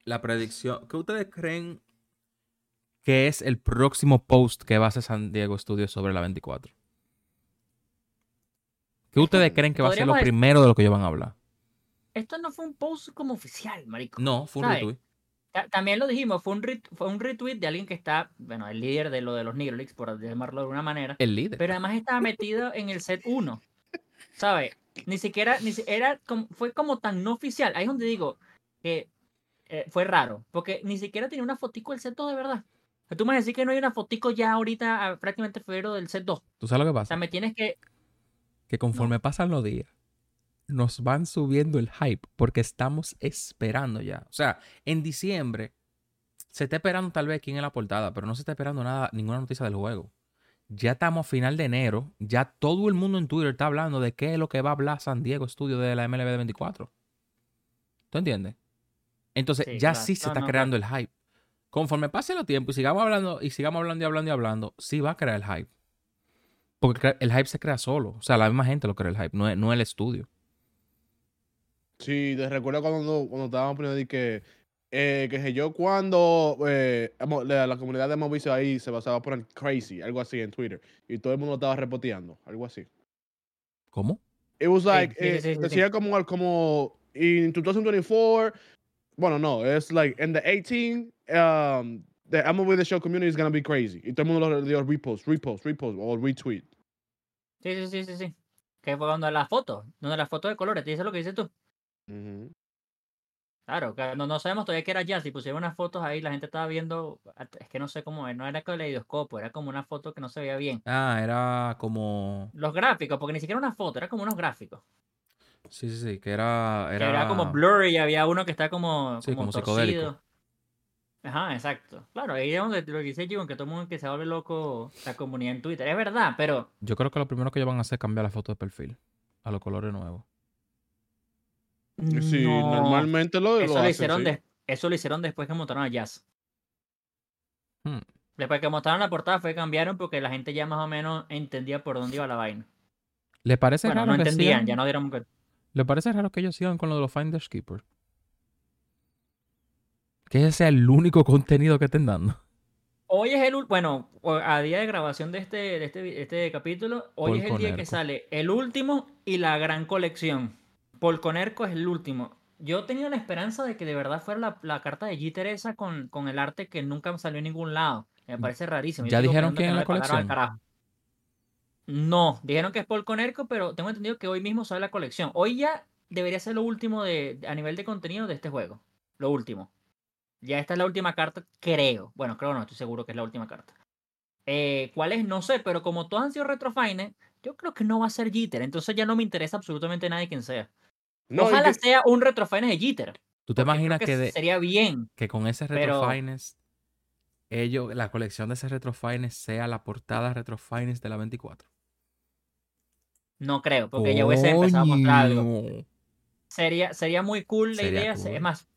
La predicción. ¿Qué ustedes creen que es el próximo post que va a hacer San Diego Studios sobre la 24? ¿Qué ustedes creen que va a ser lo primero de lo que ellos van a hablar? Esto no fue un post como oficial, marico. No, fue un ¿Sabes? retweet. Ta- También lo dijimos, fue un, fue un retweet de alguien que está, bueno, el líder de lo de los Negro Leagues, por llamarlo de alguna manera, El líder. pero además estaba metido en el set 1, ¿sabes? Ni siquiera, ni si- era como, fue como tan no oficial. Ahí es donde digo que eh, fue raro, porque ni siquiera tenía una fotico del set 2 de verdad. O Tú me vas a decir que no hay una fotico ya ahorita, a prácticamente febrero del set 2. O ¿Tú sabes lo que pasa? sea, me tienes que... que conforme pasan los días, nos van subiendo el hype porque estamos esperando ya. O sea, en diciembre se está esperando tal vez quién es la portada, pero no se está esperando nada, ninguna noticia del juego. Ya estamos a final de enero, ya todo el mundo en Twitter está hablando de qué es lo que va a hablar San Diego Studio de la MLB de 24. ¿Tú entiendes? Entonces, Sí, ya claro. sí se No, está no, creando el hype. Conforme pase los tiempos y sigamos hablando y sigamos hablando y hablando y hablando, sí va a crear el hype. Porque el hype se crea solo. O sea, la misma gente lo crea el hype, no, es- no el estudio. Sí, te recuerdo cuando, cuando estábamos poniendo de que, eh, que sé yo, cuando eh, la, la comunidad de Movicio ahí se basaba por el crazy, algo así en Twitter, y todo el mundo estaba repoteando, algo así. ¿Cómo? It was like, sí, sí, eh, sí, sí, sí. decía como, como, in 2024, bueno, no, es like, in the 18, um, the MLB The Show community is gonna be crazy. Y todo el mundo lo dio repost, repost, repost, o retweet. Sí, sí, sí, sí, sí. Que fue cuando la foto, donde la foto de colores, ¿te dice lo que dices tú? Claro, que no, no sabemos todavía que era jazz. Si pusieron unas fotos ahí, la gente estaba viendo. Es que no sé cómo. No era con el ideoscopo, era como una foto que no se veía bien. Ah, era como. Los gráficos, porque ni siquiera una foto, era como unos gráficos. Sí, sí, sí, que era. que Era, Era, como blurry y había uno que está como, Sí, como, como psicodélico. torcido. Ajá, exacto. Claro, ahí es donde lo que dice Jimon, que todo el mundo que se vuelve loco la comunidad en Twitter. Es verdad, pero Yo creo que lo primero que ellos van a hacer es cambiar la foto de perfil a los colores nuevos. Sí, no. normalmente lo, lo Eso lo, hacen, hicieron sí. eso lo hicieron después que montaron a Jazz. Hmm. Después que mostraron la portada fue que cambiaron porque la gente ya más o menos entendía por dónde iba la vaina. ¿Le parece Bueno, raro no que entendían, sigan- ya no dieron. ¿Le parece raro que ellos sigan con lo de los Finders Keeper? Que ese sea el único contenido que estén dando. Hoy es el bueno, a día de grabación de este, de este, este capítulo, hoy Paul es el día que sale el último y la gran colección. Paul Conerco es el último. Yo tenía la esperanza de que de verdad fuera la, la carta de Jeter esa con, con el arte que nunca salió en ningún lado. Me parece rarísimo. ¿Ya dijeron quién que es la colección? No, dijeron que es Paul Conerco, pero tengo entendido que hoy mismo sale la colección. Hoy ya debería ser lo último de, a nivel de contenido de este juego. Lo último. Ya esta es la última carta, creo. Bueno, creo no, estoy seguro que es la última carta. Eh, ¿Cuál es? No sé, pero como todos han sido retrofines, yo creo que no va a ser Jeter. Entonces ya no me interesa absolutamente nadie quien sea. No, Ojalá que- sea un retrofines de Jeter. ¿Tú te imaginas que, de- sería bien. que con ese Pero- Retrofines, ellos, la colección de ese Retrofines sea la portada Retrofines de la 24? No creo, porque ya hubiese empezado a mostrar algo. Coño. Sería, sería muy cool la Sería idea. cool. Es más,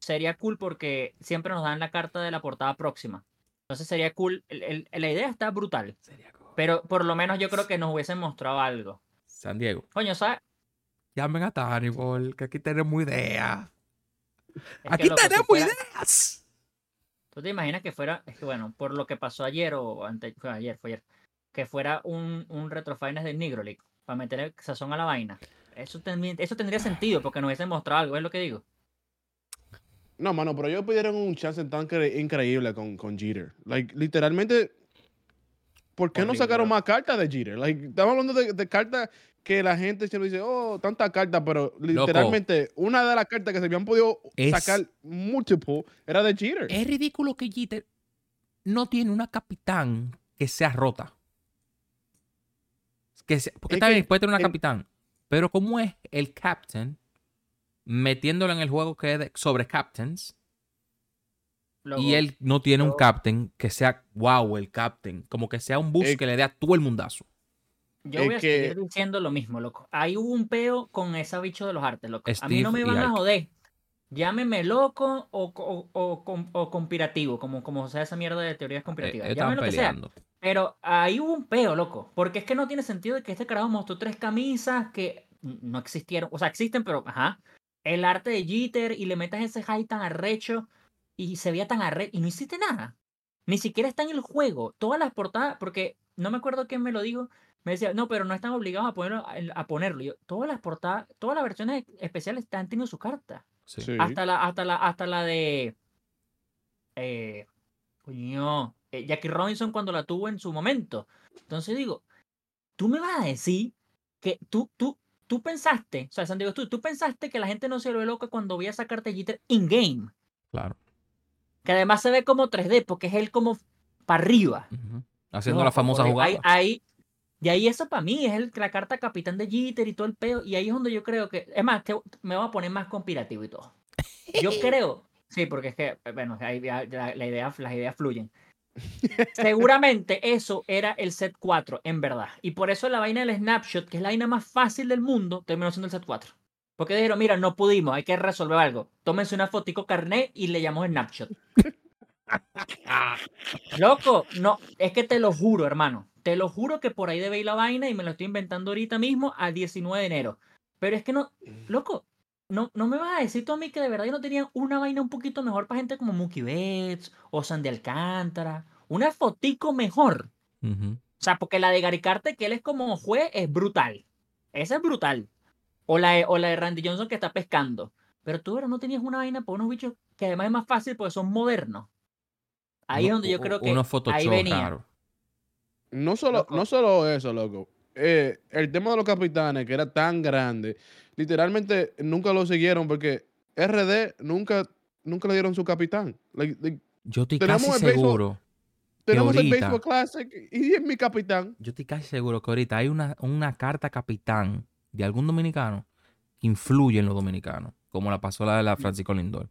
sería cool porque siempre nos dan la carta de la portada próxima. Entonces sería cool. el- el- la idea está brutal. Sería cool. Pero por lo menos yo creo que nos hubiesen mostrado algo. San Diego. Coño, ¿sabes? Llamen a Tannibal, que aquí tenemos ideas. Aquí si tenemos fuera- ideas. ¿Tú te imaginas que fuera, es que bueno, por lo que pasó ayer o ante, fue ayer, fue ayer, que fuera un, un retrofinance de Negro League para meter el sazón a la vaina? Eso, tendría- eso tendría sentido porque nos hubiesen mostrado algo, es lo que digo. No, mano, pero ellos pidieron un chance tan cre- increíble con, con Jeter. Like, literalmente, ¿por qué no sacaron más cartas de Jeter? Like, estamos hablando de, de cartas que la gente lo dice, oh, tantas cartas, pero literalmente una de las cartas que se habían podido Es- sacar multiple era de Jeter. Es ridículo que Jeter no tiene una capitán que sea rota. Que sea- porque Es puede tener una el- capitán. Pero como es el captain, metiéndolo en el juego que es de- sobre captains, y él no tiene un captain que sea wow, el captain. Como que sea un boost Es- que le dé a todo el mundazo. yo es voy a que- seguir diciendo lo mismo, loco. Ahí hubo un peo con esa bicho de los artes, loco. a mí no me van a joder. Llámeme loco o, o, o, con- o conspirativo, como, como sea esa mierda de teorías Eh, conspirativas. estaban Llámeme lo que sea. Pero ahí hubo un peo, loco. Porque es que no tiene sentido de que este carajo mostró tres camisas que no existieron. O sea, existen, pero ajá. El arte de Jeter y le metas ese high tan arrecho y se veía tan arrecho y no hiciste nada. Ni siquiera está en el juego. Todas las portadas, porque no me acuerdo quién me lo dijo. Me decía, no, pero no están obligados a ponerlo. A, ponerlo. Yo, todas las portadas, todas las versiones especiales están teniendo su carta. Sí. Sí. Hasta la, hasta la, hasta la de. Eh, coño, eh, Jackie Robinson cuando la tuvo en su momento. Entonces digo, tú me vas a decir que tú, tú, tú pensaste, o sea, San Diego, tú, tú pensaste que la gente no se ve loca cuando voy a sacarte Jeter in-game. Claro. Que además se ve como 3D, porque es él como para arriba. Haciendo No, la famosa jugada. ahí- ahí- y ahí eso para mí es el, la carta capitán de Jeter y todo el peo. Y ahí es donde yo creo que. Es más, te- me voy a poner más conspirativo y todo. Yo [LAUGHS] creo. Sí, porque es que, eh, bueno, ahí la idea, las ideas fluyen. Seguramente eso era el set 4, en verdad. Y por eso la vaina del snapshot, que es la vaina más fácil del mundo, terminó siendo el set 4. Porque dijeron, mira, no pudimos, hay que resolver algo. Tómense una fotico carnet y le llamamos snapshot. [LAUGHS] Loco, no, es que te lo juro, hermano. Te lo juro que por ahí debe ir la vaina y me lo estoy inventando ahorita mismo al 19 de enero. Pero es que no, loco, no, no me vas a decir tú a mí que de verdad no tenían una vaina un poquito mejor para gente como Mookie Betts o Sandy Alcántara. Una fotico mejor. O sea, porque la de Gary Carter, que él es como juez, es brutal. Esa es brutal. O la, de, o la de Randy Johnson que está pescando. Pero tú ¿verdad? no tenías una vaina para unos bichos que además es más fácil porque son modernos. Ahí es donde yo creo que Unos ahí Photoshop venía. raros. No solo, Loco. no solo eso, loco. Eh, el tema de los capitanes, que era tan grande, literalmente nunca lo siguieron porque RD nunca, nunca le dieron su capitán. Like, like, Yo estoy casi seguro. tenemos el Baseball Classic y es mi capitán. Yo estoy casi seguro que ahorita hay una, una carta capitán de algún dominicano que influye en los dominicanos, como la pasó la de la Francisco Lindor.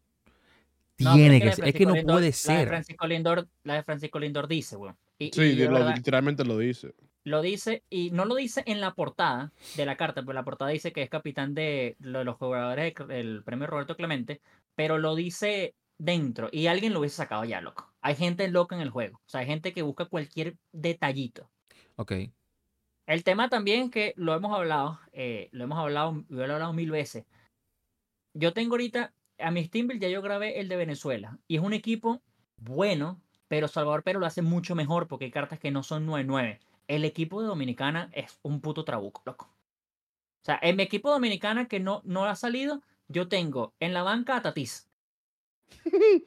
No, Tiene que ser, es que no Lindor- puede La de ser. Francisco Lindor, la de Francisco Lindor dice, weón. Y, Sí, y yo, lo- ¿verdad? literalmente lo dice. Lo dice y no lo dice en la portada de la carta, pero la portada dice que es capitán de lo- los jugadores de- del premio Roberto Clemente, pero lo dice dentro y alguien lo hubiese sacado ya, loco. Hay gente loca en el juego, o sea, hay gente que busca cualquier detallito. Ok. El tema también es que lo hemos hablado, eh, lo hemos hablado, lo he hablado mil veces. Yo tengo ahorita, a mi Steamville ya yo grabé el de Venezuela y es un equipo bueno, pero Salvador Pérez lo hace mucho mejor porque hay cartas que no son 9-9. El equipo de Dominicana es un puto trabuco, loco. O sea, en mi equipo de Dominicana que no, no ha salido, yo tengo en la banca a Tatís. [LAUGHS]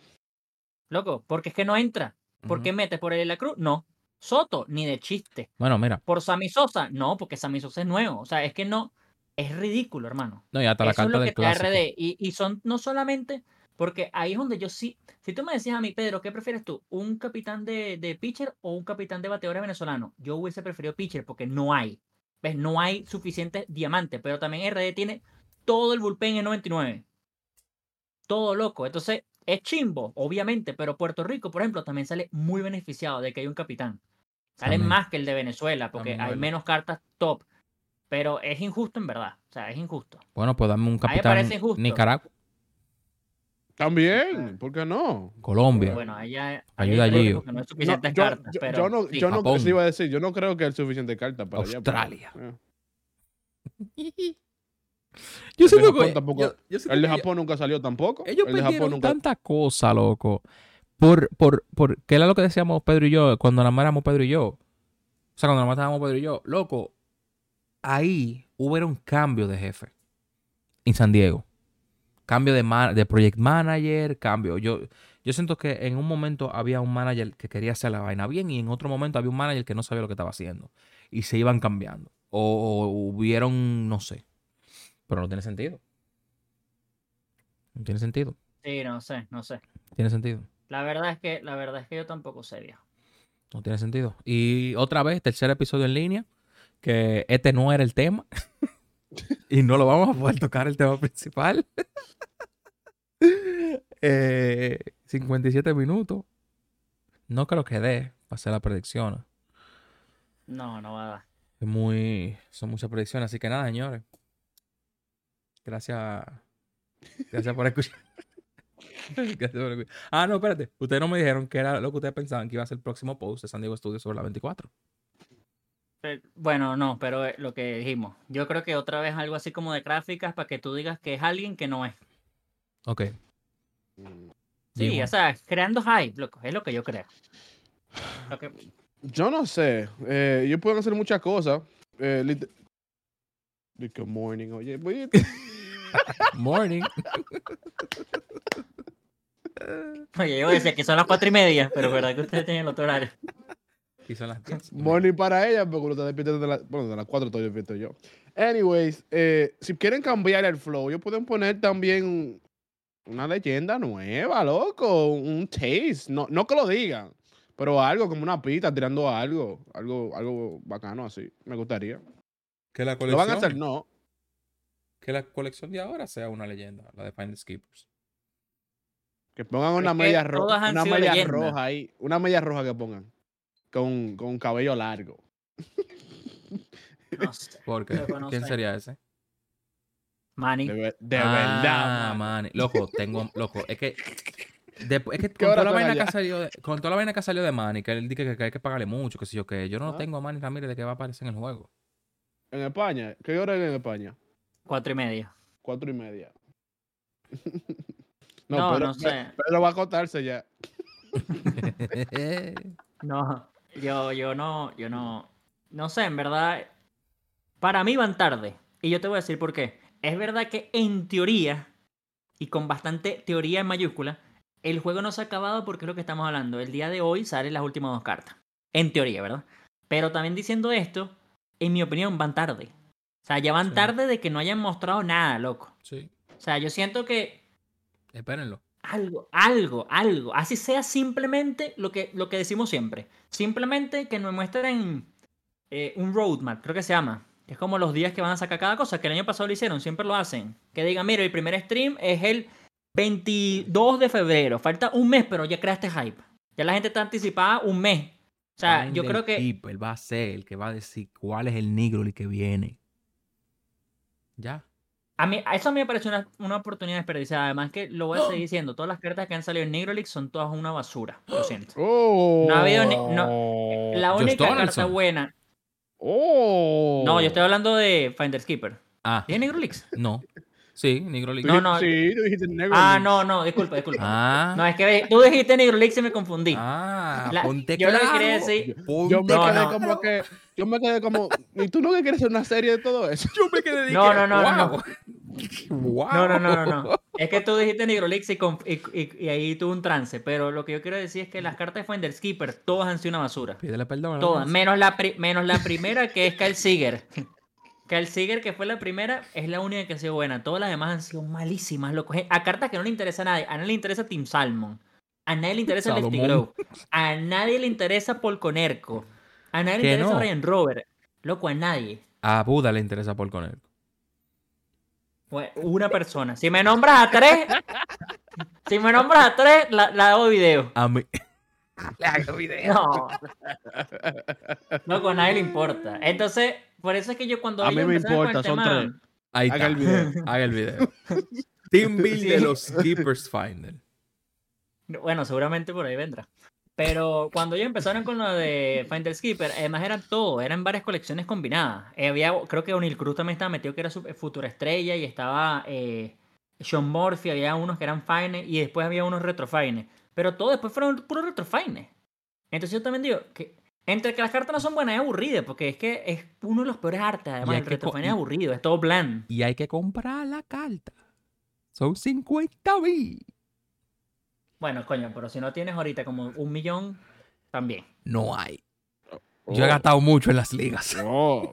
Loco, porque es que no entra. ¿Por qué metes por ahí la cruz? No. Soto, ni de chiste. Bueno, mira. Por Sammy Sosa, no, porque Sammy Sosa es nuevo. O sea, es que no, es ridículo, hermano. No, y hasta la Eso es carta lo del que clásico. RD. Y, y son no solamente, porque ahí es donde yo sí, si tú me decías a mí, Pedro, ¿qué prefieres tú? ¿Un capitán de, de pitcher o un capitán de bateadores venezolano? Yo hubiese preferido pitcher porque no hay. ¿Ves? No hay suficiente diamante, pero también RD tiene todo el bullpen en 99. Todo loco. Entonces, es chimbo, obviamente, pero Puerto Rico, por ejemplo, también sale muy beneficiado de que hay un capitán. También. más que el de Venezuela, porque También, hay menos cartas top. Pero es injusto en verdad. O sea, es injusto. Bueno, pues dame un capitán parece injusto. Nicaragua, También, ¿por qué no? Colombia. Bueno, allá. Ayuda allí. No es No, suficientes yo, cartas, yo- pero. yo no, sí. yo no, iba a decir, yo no creo que es suficiente carta para allá, pero- Australia. eh. [LAUGHS] Yo El siento que- tampoco- yo- yo siento El de Japón nunca salió tampoco. Ellos el de Japón perdieron nunca. tanta cosa, loco. Por, por, por, que era lo que decíamos Pedro y yo cuando nada más éramos Pedro y yo. O sea, cuando nada más estábamos Pedro y yo. Loco, ahí hubo un cambio de jefe en San Diego. Cambio de, ma- de project manager, cambio. Yo, yo siento que en un momento había un manager que quería hacer la vaina bien y en otro momento había un manager que no sabía lo que estaba haciendo. Y se iban cambiando. O, o hubieron, no sé. Pero no tiene sentido. No tiene sentido. Sí, no sé, no sé. Tiene sentido. La verdad es que, la verdad es que yo tampoco sé, viejo. No tiene sentido. Y otra vez, tercer episodio en línea, que este no era el tema. [LAUGHS] [LAUGHS] y no lo vamos a poder tocar el tema principal. [LAUGHS] Eh, 57 minutos. No creo que dé para hacer la predicción. No, no va a dar. Es muy, son muchas predicciones. Así que nada, señores. Gracias. Gracias por escuchar. [LAUGHS] Gracias por escuchar. Ah, no, espérate. Ustedes no me dijeron que era lo que ustedes pensaban que iba a ser el próximo post de San Diego Studios sobre la 24. Pero- Bueno, no, pero eh, lo que dijimos. Yo creo que otra vez algo así como de gráficas para que tú digas que es alguien que no es. Ok. Sí, Dimo. o sea, creando hype, loco. Es lo que yo creo. Lo que- Yo no sé. Eh, ellos pueden hacer muchas cosas. Eh, lit- Good morning. Oye, voy- [LAUGHS] Morning. Oye, yo decía que son las cuatro y media, pero verdad que ustedes tienen el otro horario. Y son las 10. [LAUGHS] morning para ella, porque lo está despierto de las... Bueno, de las 4 estoy despierto yo. Anyways, eh, si quieren cambiar el flow, ellos pueden poner también una leyenda nueva, loco. Un taste. No, no que lo digan, pero algo como una pita tirando algo. Algo, algo bacano así. Me gustaría. Que la ¿Lo colección. van a hacer? No. Que la colección de ahora sea una leyenda, la de Find the Skippers. Que pongan Es una que media roja. Una media leyendas. roja ahí. Una media roja que pongan. Con, con cabello largo. No sé. [LAUGHS] Porque, Loco, no ¿quién sé. sería ese? Manny. De, ver- de ah, verdad. man. man. Loco, tengo, loco, es que. después- es que [LAUGHS] ¿Qué con toda, la vaina que salió de, con toda la vaina que salió de Manny, que él dice que, que hay que pagarle mucho, que sé yo que yo no Ah. tengo a Manny Ramírez de que va a aparecer en el juego. En España. ¿Qué hora es en España? Cuatro y media. Cuatro y media. [LAUGHS] No, Pedro- no sé. Pedro va a acotarse ya. No, yo, yo no, yo no, no sé, en verdad, para mí van tarde. Y yo te voy a decir por qué. Es verdad que en teoría, y con bastante teoría en mayúscula, el juego no se ha acabado porque es lo que estamos hablando. El día de hoy salen las últimas dos cartas. En teoría, ¿verdad? Pero también diciendo esto, en mi opinión, van tarde. O sea, ya van Sí. tarde de que no hayan mostrado nada, loco. sí, O sea, yo siento que espérenlo. Algo, algo, algo. Así sea simplemente lo que, lo que decimos siempre. Simplemente que nos muestren eh, un roadmap, creo que se llama. Es como los días que van a sacar cada cosa, que el año pasado lo hicieron, siempre lo hacen. Que digan, mira, el primer stream es el 22 de febrero. Falta un mes, pero ya creaste hype. Ya la gente está anticipada un mes. O sea, yo creo que... Skipper va a ser el que va a decir cuál es el negro que viene. Ya. A mí, a eso a mí me parece una, una oportunidad desperdiciada. Además que lo voy a seguir diciendo. Todas las cartas que han salido en Negro League son todas una basura. Lo [GASPS] siento. Oh. No ha habido ni- La única carta buena. Oh. No, yo estoy hablando de Finders Keeper. Ah, ¿Tiene Negro Leaks? no. Sí, negro League. No, no. Sí, tú dijiste negro. Ah, League. no, no, disculpa, disculpa. Ah, No, es que tú dijiste Negro Leaks y me confundí. ah, La- ponte yo lo que claro. quería decir- Ponte Yo me No, quedé no. como que. Yo me quedé como. ¿Y tú no que quieres hacer una serie de todo eso? Yo me quedé No, no, no, no, no. wow. Wow. No, no, no, no, no. Es que tú dijiste Negro Leaks y, y, y- y ahí tuve un trance. Pero lo que yo quiero decir es que las cartas de Finders Keeper todas han sido una basura. Pídele perdón. a la Todas, menos la, menos la primera que es Kyle Seeger. Kyle Seeger, que fue la primera, es la única que ha sido buena. Todas las demás han sido malísimas, loco. A cartas que no le interesa a nadie. A nadie le interesa Team Salmon. A nadie le interesa Lefty Salomón. Glow. A nadie le interesa Paul Conerco. A nadie le interesa no. Ryan Robert. Loco, a nadie. A Buda le interesa por con él. Fue Una persona. Si me nombras a tres, si me nombras a tres, la, la hago video. A mí. [LAUGHS] le hago video. No. Loco, a nadie le importa. Entonces, por eso es que yo cuando A mí me importa, son tema- tres. Ahí Haga está. el video. [LAUGHS] Haga el video. [LAUGHS] Team Build de los Keepers Finder. Bueno, seguramente por ahí vendrá. Pero cuando ellos empezaron con lo de Finder Skipper, además eran todo, eran varias colecciones combinadas. Eh, había, creo que O'Neill Cruz también estaba metido que era su futura estrella y estaba eh, Sean Murphy, había unos que eran fines y después había unos retrofines. Pero todo después fueron puros retrofines. Entonces yo también digo que entre que las cartas no son buenas es aburrida, porque es que es uno de los peores artes, además el y- es aburrido, es todo bland. Y hay que comprar la carta. Son 50 mil. Bueno, coño, pero si no tienes ahorita como un millón, también. No hay. Yo he Oh, gastado mucho en las ligas. Oh,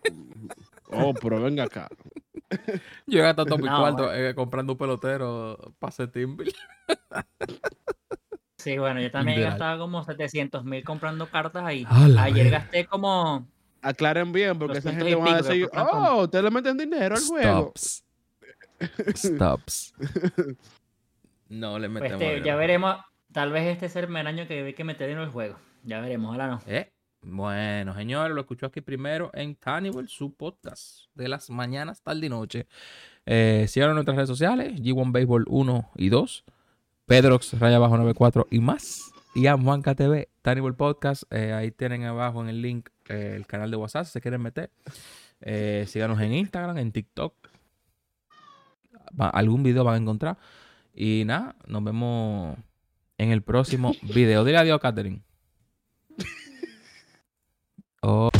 oh, pero venga acá. [LAUGHS] Yo he gastado todo mi No, cuarto eh, comprando un pelotero para build. [LAUGHS] Sí, bueno, yo también Literal. gastaba como 700 mil comprando cartas ahí. Ayer gasté como... Aclaren bien, porque esa 200 y gente va a decir, oh, ustedes le meten dinero al juego. Stops. Stops. [LAUGHS] No le pues, metemos. este, dinero. ya veremos, tal vez este sea el primer año que hay que meter en el juego. Ya veremos, ojalá no. Eh, Bueno, señores, lo escuchó aquí primero en Tannibal, su podcast de las mañanas, tarde y noche. Eh, síganos en nuestras redes sociales, G1 Baseball 1 y 2, Pedrox, raya abajo 94 y más. Y a Juanca TV, Tannibal Podcast. eh, ahí tienen abajo en el link eh, el canal de WhatsApp si se quieren meter. Eh, síganos en Instagram, en TikTok. Va- algún video van a encontrar. Y nada, nos vemos en el próximo [LAUGHS] video. Dile adiós, Catherine. Oh. [LAUGHS]